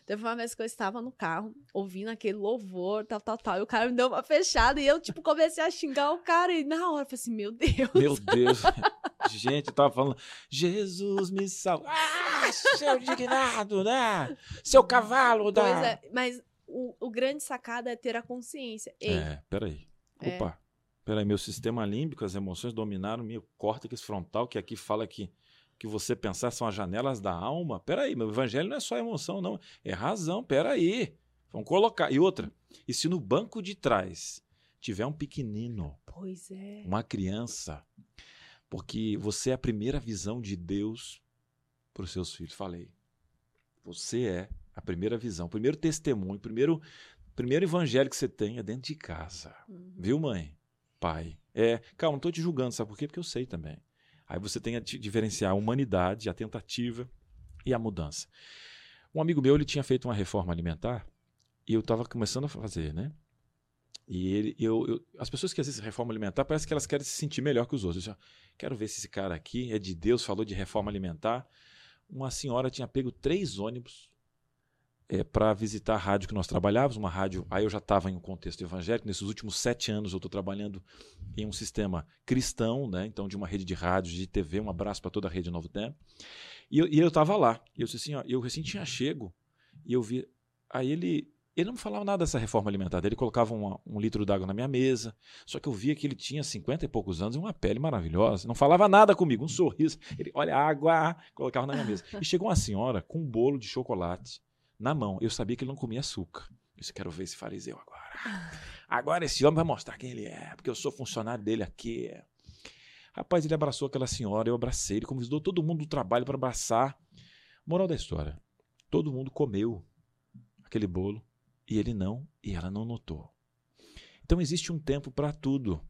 S1: Teve uma vez que eu estava no carro, ouvindo aquele louvor, tal, tal, tal, e o cara me deu uma fechada e eu, tipo, comecei a xingar o cara e na hora eu falei assim, meu Deus.
S2: Meu Deus. Gente, eu tava falando, Jesus me salva. Ah, seu indignado, né? Seu cavalo da... Pois é,
S1: mas o, o grande sacada é ter a consciência. Ei,
S2: é, peraí. É. Opa. Peraí, meu sistema límbico, as emoções dominaram meu córtex frontal, que aqui fala que que você pensar são as janelas da alma. Peraí, meu evangelho não é só emoção, não. É razão, peraí. Vamos colocar. E outra, e se no banco de trás tiver um pequenino,
S1: pois é.
S2: uma criança, porque você é a primeira visão de Deus para os seus filhos. Falei. Você é a primeira visão, o primeiro testemunho, o primeiro, primeiro evangelho que você tem é dentro de casa. Uhum. Viu, mãe? Pai. É, calma, não estou te julgando, sabe por quê? Porque eu sei também. Aí você tem a diferenciar a humanidade, a tentativa e a mudança. Um amigo meu ele tinha feito uma reforma alimentar e eu estava começando a fazer, né? E ele, eu, eu, as pessoas que assistem reforma alimentar parece que elas querem se sentir melhor que os outros. Eu quero ver se esse cara aqui é de Deus, falou de reforma alimentar. Uma senhora tinha pego três ônibus é, para visitar a rádio que nós trabalhávamos, uma rádio. Aí eu já estava em um contexto evangélico. Nesses últimos sete anos eu estou trabalhando em um sistema cristão, né? Então de uma rede de rádios, de TV. Um abraço para toda a rede Novo Tempo. E eu estava lá. E eu disse assim, ó, eu recém tinha chego e eu vi. Aí ele ele não falava nada dessa reforma alimentar. Ele colocava uma, um litro d'água na minha mesa. Só que eu via que ele tinha 50 e poucos anos e uma pele maravilhosa. Não falava nada comigo, um sorriso. Ele, olha, água, colocava na minha mesa. E chegou uma senhora com um bolo de chocolate na mão. Eu sabia que ele não comia açúcar. Eu disse, quero ver esse fariseu agora. Agora esse homem vai mostrar quem ele é, porque eu sou funcionário dele aqui. Rapaz, ele abraçou aquela senhora, eu abracei. Ele convidou todo mundo do trabalho para abraçar. Moral da história: todo mundo comeu aquele bolo e ele não, e ela não notou. Então existe um tempo para tudo.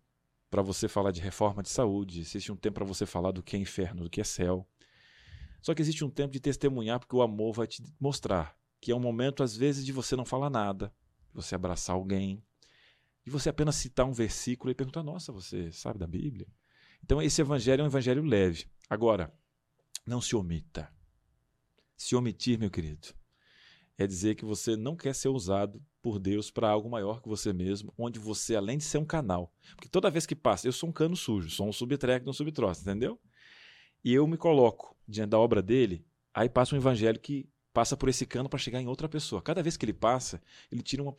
S2: Para você falar de reforma de saúde, existe um tempo para você falar do que é inferno, do que é céu. Só que existe um tempo de testemunhar, porque o amor vai te mostrar que é um momento, às vezes, de você não falar nada, de você abraçar alguém, de você apenas citar um versículo e perguntar: Nossa, você sabe da Bíblia? Então, esse evangelho é um evangelho leve. Agora, não se omita. Se omitir, meu querido, é dizer que você não quer ser usado por Deus para algo maior que você mesmo, onde você, além de ser um canal, porque toda vez que passa, eu sou um cano sujo, sou um subtreco, um subtroço, entendeu? E eu me coloco diante da obra dele, aí passa um evangelho que passa por esse cano para chegar em outra pessoa. Cada vez que ele passa, ele tira um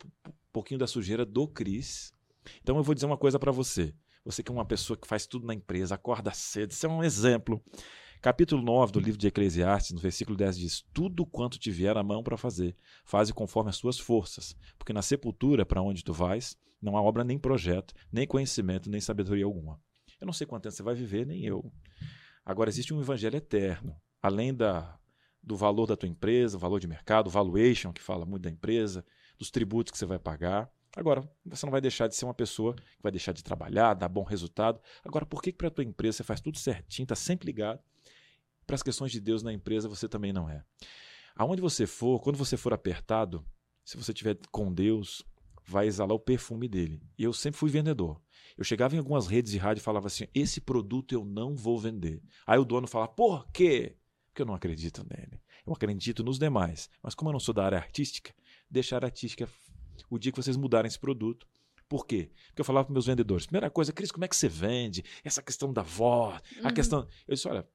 S2: pouquinho da sujeira do Cris. Então eu vou dizer uma coisa para você. Você que é uma pessoa que faz tudo na empresa, acorda cedo, isso é um exemplo. Capítulo 9 do livro de Eclesiastes, no versículo 10 diz: Tudo quanto te vier a mão para fazer, faze conforme as tuas forças, porque na sepultura para onde tu vais, não há obra nem projeto, nem conhecimento, nem sabedoria alguma. Eu não sei quanto tempo você vai viver, nem eu. Agora existe um evangelho eterno, além da, do valor da tua empresa, o valor de mercado, o valuation, que fala muito da empresa, dos tributos que você vai pagar. Agora, você não vai deixar de ser uma pessoa que vai deixar de trabalhar, dar bom resultado. Agora, por que, que para a tua empresa você faz tudo certinho, está sempre ligado? para as questões de Deus na empresa você também não é. Aonde você for, quando você for apertado, se você estiver com Deus, vai exalar o perfume dele. E eu sempre fui vendedor. Eu chegava em algumas redes de rádio e falava assim: esse produto eu não vou vender. Aí o dono falava: por quê? Porque eu não acredito nele. Eu acredito nos demais. Mas como eu não sou da área artística, deixar a artística o dia que vocês mudarem esse produto. Por quê? Porque eu falava para meus vendedores: primeira coisa, Cris, como é que você vende? Essa questão da voz, a uhum. questão. Eu disse: olha,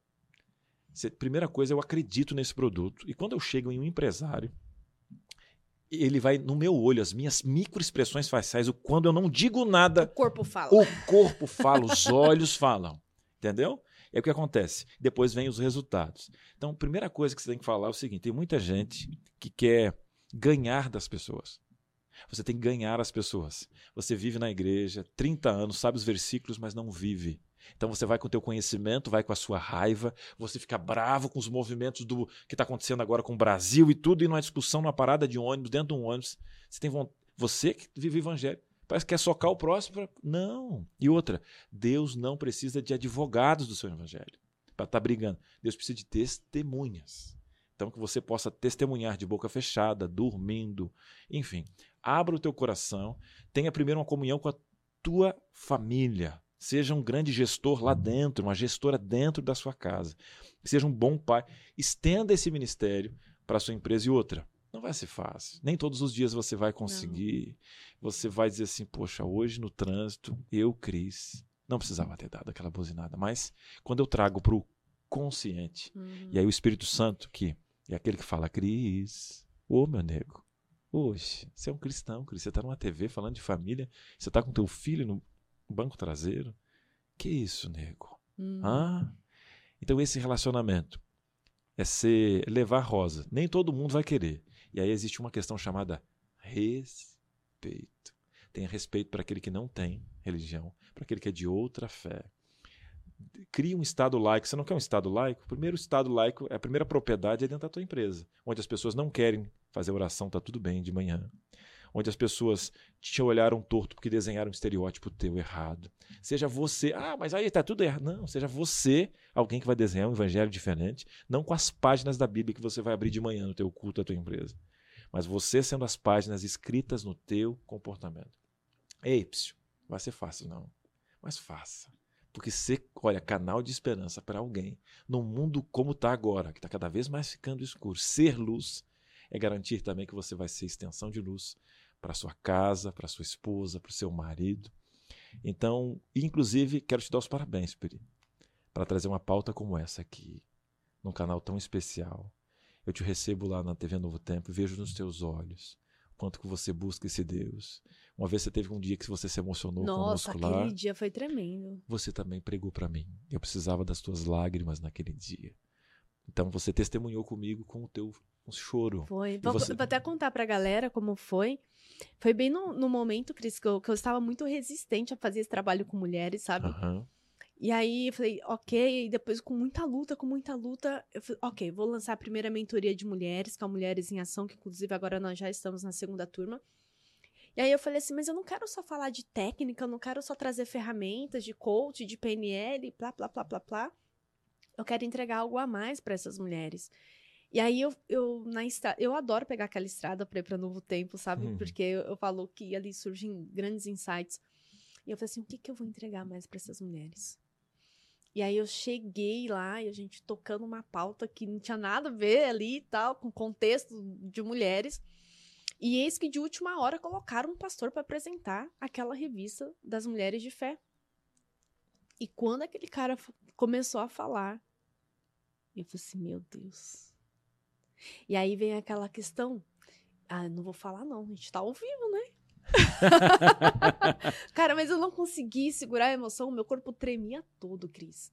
S2: primeira coisa, eu acredito nesse produto. E quando eu chego em um empresário, ele vai no meu olho, as minhas microexpressões faciais, o quando eu não digo nada.
S1: O corpo fala.
S2: O corpo fala, os olhos falam. Entendeu? É o que acontece. Depois vem os resultados. Então, a primeira coisa que você tem que falar é o seguinte: tem muita gente que quer ganhar das pessoas. Você tem que ganhar as pessoas. Você vive na igreja, 30 anos, sabe os versículos, mas não vive. Então você vai com o teu conhecimento, vai com a sua raiva, você fica bravo com os movimentos do que está acontecendo agora com o Brasil e tudo, e numa discussão, numa parada de ônibus, dentro de um ônibus. Você tem você que vive evangelho, parece que quer socar o próximo. Pra... Não. E outra, Deus não precisa de advogados do seu evangelho para estar tá brigando. Deus precisa de testemunhas. Então que você possa testemunhar de boca fechada, dormindo, enfim. Abra o teu coração, tenha primeiro uma comunhão com a tua família, Seja um grande gestor lá dentro, uma gestora dentro da sua casa. Seja um bom pai. Estenda esse ministério para a sua empresa e outra. Não vai ser fácil. Nem todos os dias você vai conseguir. Não. Você vai dizer assim: poxa, hoje no trânsito, eu, Cris, não precisava ter dado aquela buzinada. Mas quando eu trago para o consciente, uhum. e aí o Espírito Santo, que é aquele que fala: Cris, ô meu nego, hoje, você é um cristão, Cris. Você está numa TV falando de família, você está com teu filho no banco traseiro. Que isso, nego? Hum. Ah? Então esse relacionamento é ser levar rosa. Nem todo mundo vai querer. E aí existe uma questão chamada respeito. Tenha respeito para aquele que não tem religião, para aquele que é de outra fé. Cria um Estado laico. Você não quer um Estado laico? O primeiro Estado laico, a primeira propriedade é dentro da tua empresa, onde as pessoas não querem fazer oração, tá tudo bem de manhã onde as pessoas te olharam torto porque desenharam um estereótipo teu errado. Seja você, ah, mas aí está tudo errado. Não, seja você alguém que vai desenhar um evangelho diferente, não com as páginas da Bíblia que você vai abrir de manhã no teu culto da tua empresa, mas você sendo as páginas escritas no teu comportamento. Ei, psiu, vai ser fácil, não. Mas faça. Porque você, olha, canal de esperança para alguém, num mundo como está agora, que está cada vez mais ficando escuro, ser luz é garantir também que você vai ser extensão de luz para sua casa, para sua esposa, para o seu marido. Então, inclusive, quero te dar os parabéns, Peri, para trazer uma pauta como essa aqui, num canal tão especial. Eu te recebo lá na TV Novo Tempo, vejo nos teus olhos quanto que você busca esse Deus. Uma vez você teve um dia que você se emocionou
S1: Nossa,
S2: conosco lá.
S1: aquele dia foi tremendo.
S2: Você também pregou para mim. Eu precisava das tuas lágrimas naquele dia. Então você testemunhou comigo com o teu um choro.
S1: Foi. Vou,
S2: você-
S1: vou até contar pra galera como foi. Foi bem no, no momento, Cris, que eu, que eu estava muito resistente a fazer esse trabalho com mulheres, sabe?
S2: Aham.
S1: E aí eu falei, ok, e depois com muita luta, com muita luta, eu falei, ok, vou lançar a primeira mentoria de mulheres, que é a Mulheres em Ação, que inclusive agora nós já estamos na segunda turma. E aí eu falei assim, mas eu não quero só falar de técnica, eu não quero só trazer ferramentas de coach, de PNL, plá, plá, plá, plá, plá. Eu quero entregar algo a mais para essas mulheres. E aí eu, eu na estrada, eu adoro pegar aquela estrada para ir para Novo Tempo, sabe?
S2: Uhum.
S1: Porque eu, eu falo que ali surgem grandes insights. E eu falei assim, o que, que eu vou entregar mais para essas mulheres? E aí eu cheguei lá e a gente tocando uma pauta que não tinha nada a ver ali e tal, com contexto de mulheres. E eis que de última hora colocaram um pastor para apresentar aquela revista das mulheres de fé. E quando aquele cara começou a falar, eu falei assim, meu Deus. E aí vem aquela questão, ah, não vou falar não, a gente tá ao vivo, né? Cara, mas eu não consegui segurar a emoção, meu corpo tremia todo, Cris.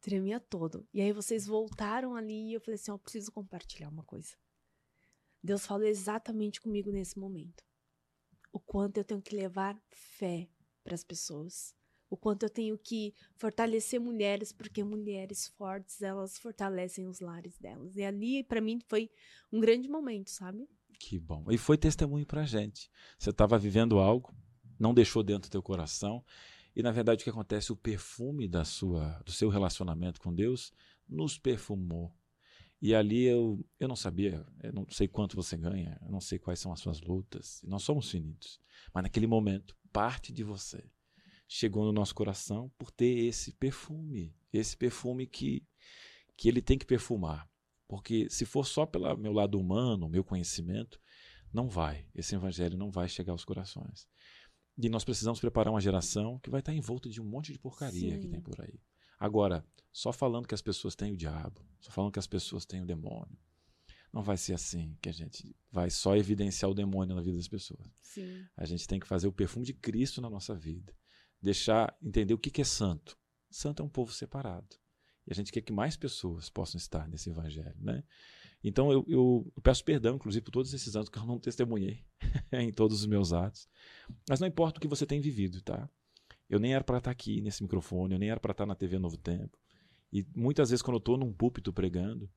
S1: Tremia todo. E aí vocês voltaram ali e eu falei assim, eu preciso compartilhar uma coisa. Deus falou exatamente comigo nesse momento. O quanto eu tenho que levar fé para as pessoas. O quanto eu tenho que fortalecer mulheres, porque mulheres fortes, elas fortalecem os lares delas. E ali, para mim, foi um grande momento, sabe?
S2: Que bom. E foi testemunho pra gente. Você estava vivendo algo, não deixou dentro do teu coração. E na verdade o que acontece? O perfume da sua, do seu relacionamento com Deus nos perfumou. E ali eu, eu não sabia, eu não sei quanto você ganha, eu não sei quais são as suas lutas. Nós somos finitos. Mas naquele momento, parte de você chegou no nosso coração por ter esse perfume. Esse perfume que, que ele tem que perfumar. Porque se for só pelo meu lado humano, meu conhecimento, não vai. Esse evangelho não vai chegar aos corações. E nós precisamos preparar uma geração que vai estar envolta de um monte de porcaria que
S1: Sim.
S2: tem por aí. Agora, só falando que as pessoas têm o diabo, só falando que as pessoas têm o demônio, não vai ser assim que a gente vai só evidenciar o demônio na vida das pessoas.
S1: Sim.
S2: A gente tem que fazer o perfume de Cristo na nossa vida. Deixar entender o que que é santo. Santo é um povo separado. E a gente quer que mais pessoas possam estar nesse evangelho, né? Então eu, eu- eu peço perdão, inclusive, por todos esses anos que eu não testemunhei em todos os meus atos. Mas não importa o que você tem vivido, tá? Eu nem era para estar aqui nesse microfone, eu nem era para estar na TV Novo Tempo. E muitas vezes, quando eu estou num púlpito pregando,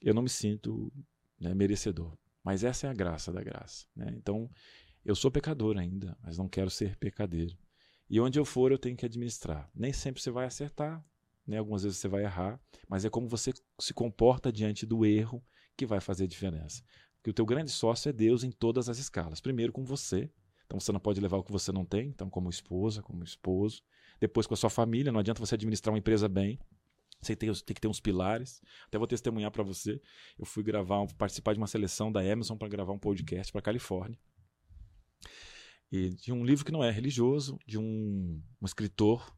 S2: eu não me sinto né, merecedor. Mas essa é a graça da graça. Né? Então, eu sou pecador ainda, mas não quero ser pecadeiro. E onde eu for, eu tenho que administrar. Nem sempre você vai acertar, né? algumas vezes você vai errar, mas é como você se comporta diante do erro que vai fazer a diferença. Porque o teu grande sócio é Deus em todas as escalas. Primeiro com você, então você não pode levar o que você não tem, então como esposa, como esposo. Depois com a sua família, não adianta você administrar uma empresa bem. Você tem, tem que ter uns pilares. Até vou testemunhar para você. Eu fui gravar, participar de uma seleção da Amazon para gravar um podcast para Califórnia. E de um livro que não é religioso, de um, um escritor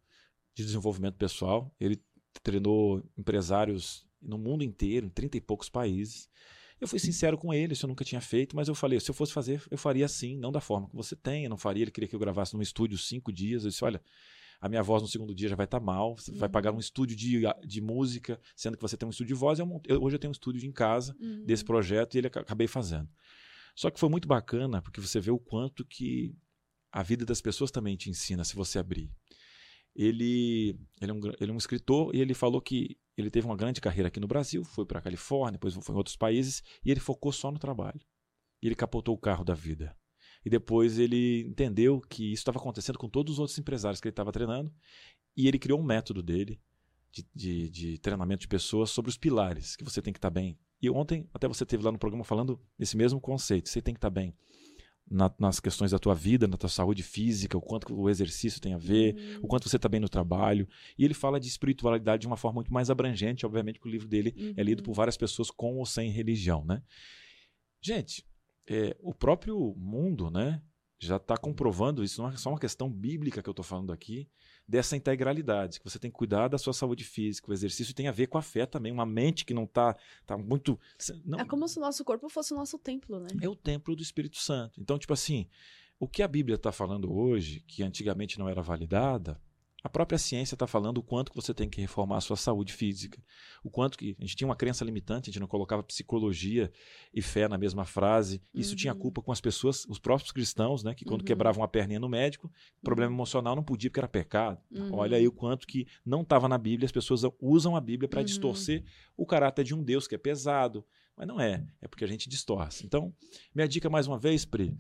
S2: de desenvolvimento pessoal. Ele treinou empresários no mundo inteiro, em 30 e poucos países. Eu fui sincero com ele, isso eu nunca tinha feito, mas eu falei, se eu fosse fazer, eu faria assim, não da forma que você tem, eu não faria. Ele queria que eu gravasse num estúdio cinco dias. Eu disse, olha, a minha voz no segundo dia já vai estar mal, você vai
S1: Uhum.
S2: pagar um estúdio de, de música, sendo que você tem um estúdio de voz. Eu eu- hoje eu tenho um estúdio em casa
S1: Uhum.
S2: desse projeto e ele aca- acabei fazendo. Só que foi muito bacana, porque você vê o quanto que a vida das pessoas também te ensina se você abrir. Ele, ele, é um, ele é um escritor e ele falou que ele teve uma grande carreira aqui no Brasil, foi para a Califórnia, depois foi em outros países, e ele focou só no trabalho. E ele capotou o carro da vida. E depois ele entendeu que isso estava acontecendo com todos os outros empresários que ele estava treinando, e ele criou um método dele de, de, de treinamento de pessoas sobre os pilares que você tem que estar bem. E ontem, até você teve lá no programa falando desse mesmo conceito, você tem que estar bem na, nas questões da tua vida, na tua saúde física, o quanto o exercício tem a ver,
S1: Uhum.
S2: o quanto você está bem no trabalho. E ele fala de espiritualidade de uma forma muito mais abrangente, obviamente, que o livro dele é lido
S1: Uhum.
S2: por várias pessoas com ou sem religião, né? Gente, é, o próprio mundo, né, já está comprovando isso. Não é só uma questão bíblica que eu estou falando aqui dessa integralidade, que você tem que cuidar da sua saúde física, o exercício tem a ver com a fé também, uma mente que não está tá muito, não,
S1: É como se o nosso corpo fosse o nosso templo, né?
S2: é o templo do Espírito Santo. Então, tipo assim, o que a Bíblia está falando hoje, que antigamente não era validada, a própria ciência está falando o quanto que você tem que reformar a sua saúde física. O quanto que. A gente tinha uma crença limitante, a gente não colocava psicologia e fé na mesma frase. Isso
S1: Uhum.
S2: tinha culpa com as pessoas, os próprios cristãos, né? Que quando
S1: Uhum.
S2: quebravam a perninha no médico, problema emocional não podia porque era pecado.
S1: Uhum.
S2: Olha aí o quanto que não estava na Bíblia, as pessoas usam a Bíblia para
S1: Uhum.
S2: distorcer o caráter de um Deus que é pesado. Mas não é, é porque a gente distorce. Então, minha dica mais uma vez, Pri,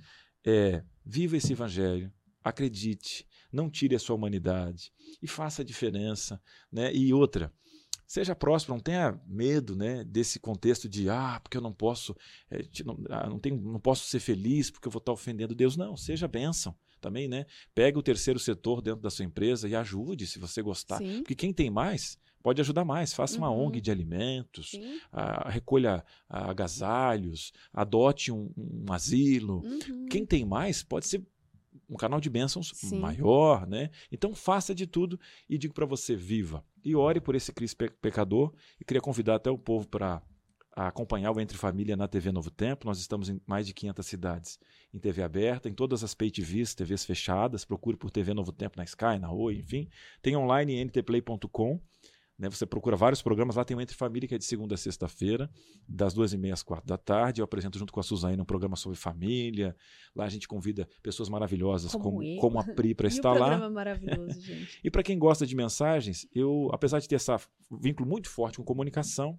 S2: é viva esse evangelho, acredite, não tire a sua humanidade e faça a diferença, né? E outra, seja próspero, não tenha medo, né, desse contexto de ah, porque eu não posso, é, não, ah, não, tenho, não posso ser feliz porque eu vou estar ofendendo Deus. Não, seja bênção também, né? Pega o terceiro setor dentro da sua empresa e ajude se você gostar.
S1: Sim,
S2: Porque quem tem mais pode ajudar mais. Faça uma
S1: Uhum.
S2: ONG de alimentos, ah, recolha ah, agasalhos, adote um, um asilo.
S1: Uhum.
S2: Quem tem mais pode ser um canal de bênçãos
S1: Sim.
S2: maior, né? Então faça de tudo e digo para você, viva. E ore por esse Cristo pe- pecador. E queria convidar até o povo para acompanhar o Entre Família na TV Novo Tempo. Nós estamos em mais de 500 cidades em TV aberta, em todas as pay TVs, TVs fechadas. Procure por TV Novo Tempo na Sky, na Oi, enfim. Tem online em ntplay.com. Né, você procura vários programas, lá tem o Entre Família, que é de segunda a sexta-feira, das duas e meia às quatro da tarde. Eu apresento junto com a Suzane um programa sobre família. Lá a gente convida pessoas maravilhosas
S1: Como
S2: como, como a Pri para estar lá.
S1: programa é maravilhoso, gente.
S2: E para quem gosta de mensagens, eu, apesar de ter esse vínculo muito forte com comunicação,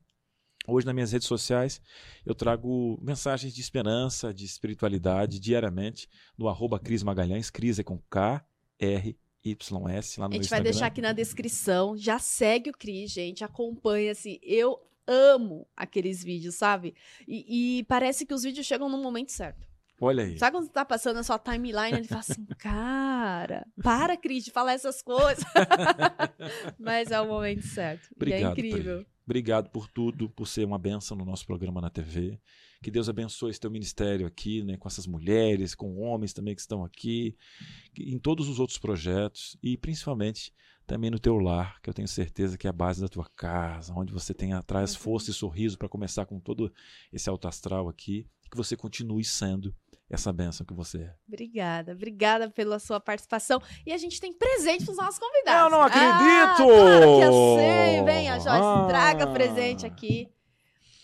S2: hoje nas minhas redes sociais eu trago mensagens de esperança, de espiritualidade diariamente no arroba Cris Magalhães, Cris é com K, R, Y, S, lá no
S1: A
S2: meu
S1: gente vai
S2: Instagram.
S1: deixar aqui na descrição. Já segue o Cris, gente. Acompanha, assim. Eu amo aqueles vídeos, sabe? E, e parece que os vídeos chegam no momento certo.
S2: Olha aí.
S1: Sabe quando você tá passando a sua timeline, ele fala assim, cara, para, Cris, de falar essas coisas. Mas é o momento certo. e é
S2: Obrigado,
S1: incrível.
S2: Obrigado por tudo, por ser uma benção no nosso programa na TV. Que Deus abençoe esse teu ministério aqui, né, com essas mulheres, com homens também que estão aqui, em todos os outros projetos e principalmente também no teu lar, que eu tenho certeza que é a base da tua casa, onde você tem atrás
S1: Uhum.
S2: força e sorriso para começar com todo esse alto astral aqui, que você continue sendo essa benção que você é.
S1: Obrigada, obrigada pela sua participação. E a gente tem presente pros nossos convidados.
S2: Eu não acredito!
S1: Ah, claro que eu sei. Venha, Joyce,
S2: Ah.
S1: traga presente aqui.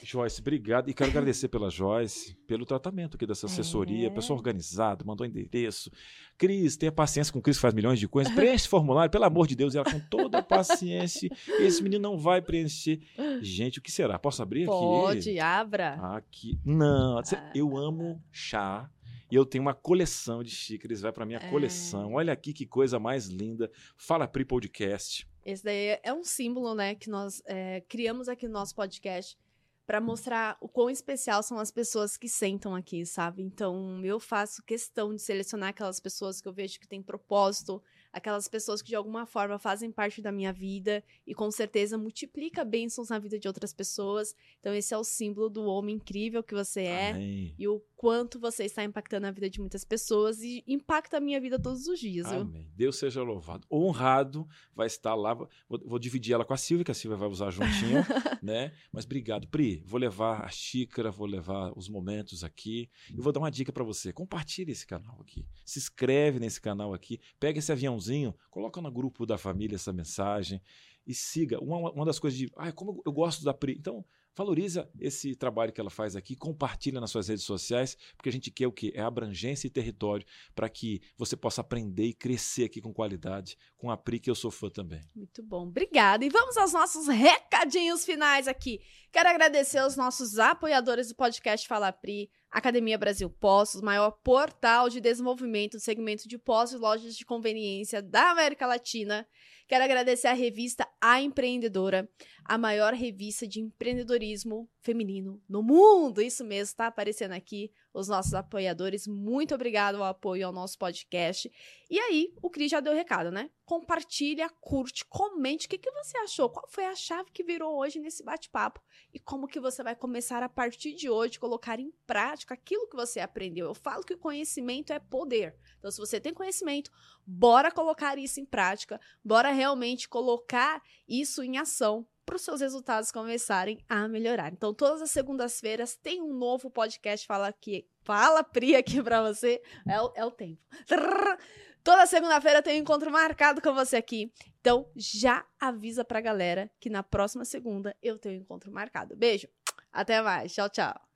S2: Joyce, obrigado. E quero agradecer pela Joyce, pelo tratamento aqui dessa assessoria.
S1: É.
S2: Pessoa organizada, mandou endereço. Cris, tenha paciência com o Cris, que faz milhões de coisas. Preenche formulário, pelo amor de Deus. E ela com toda a paciência. Esse menino não vai preencher. Gente, o que será? Posso abrir aqui?
S1: Pode, abra.
S2: Aqui. Não,
S1: Ah.
S2: eu amo chá. E eu tenho uma coleção de xícaras, vai para minha
S1: É.
S2: coleção. Olha aqui que coisa mais linda. Fala Pri Podcast.
S1: Esse daí é um símbolo, né, que nós é, criamos aqui no nosso podcast para mostrar o quão especial são as pessoas que sentam aqui, sabe? Então, eu faço questão de selecionar aquelas pessoas que eu vejo que têm propósito, aquelas pessoas que de alguma forma fazem parte da minha vida e com certeza multiplica bênçãos na vida de outras pessoas. Então, esse é o símbolo do homem incrível que você é.
S2: Amém.
S1: E o quanto você está impactando a vida de muitas pessoas e impacta a minha vida todos os dias, viu?
S2: Amém. Deus seja louvado. Honrado vai estar lá. Vou, vou dividir ela com a Silvia, que a Silvia vai usar juntinho, né? Mas obrigado, Pri. Vou levar a xícara, vou levar os momentos aqui. E vou dar uma dica para você. Compartilhe esse canal aqui. Se inscreve nesse canal aqui. Pega esse aviãozinho, coloca no grupo da família essa mensagem e siga. Uma, uma das coisas de, ah, como eu gosto da Pri. Então, valoriza esse trabalho que ela faz aqui, compartilha nas suas redes sociais, porque a gente quer o quê? É abrangência e território para que você possa aprender e crescer aqui com qualidade, com a Pri, que eu sou fã também.
S1: Muito bom, obrigada. E vamos aos nossos recadinhos finais aqui. Quero agradecer aos nossos apoiadores do podcast Fala Pri, Academia Brasil Postos, maior portal de desenvolvimento do segmento de postos e lojas de conveniência da América Latina. Quero agradecer a revista A Empreendedora, a maior revista de empreendedorismo feminino no mundo. Isso mesmo, está aparecendo aqui os nossos apoiadores. Muito obrigado ao apoio ao nosso podcast. E aí, o Cris já deu o recado, né? Compartilha, curte, comente o que, que você achou, qual foi a chave que virou hoje nesse bate-papo e como que você vai começar a partir de hoje colocar em prática aquilo que você aprendeu. Eu falo que o conhecimento é poder. Então, se você tem conhecimento, bora colocar isso em prática, bora realmente colocar isso em ação para os seus resultados começarem a melhorar. Então, todas as segundas-feiras tem um novo podcast Fala aqui, Fala Pri aqui para você. É o, é o tempo. Toda segunda-feira tem um encontro marcado com você aqui. Então, já avisa pra galera que na próxima segunda eu tenho um encontro marcado. Beijo. Até mais. Tchau, tchau.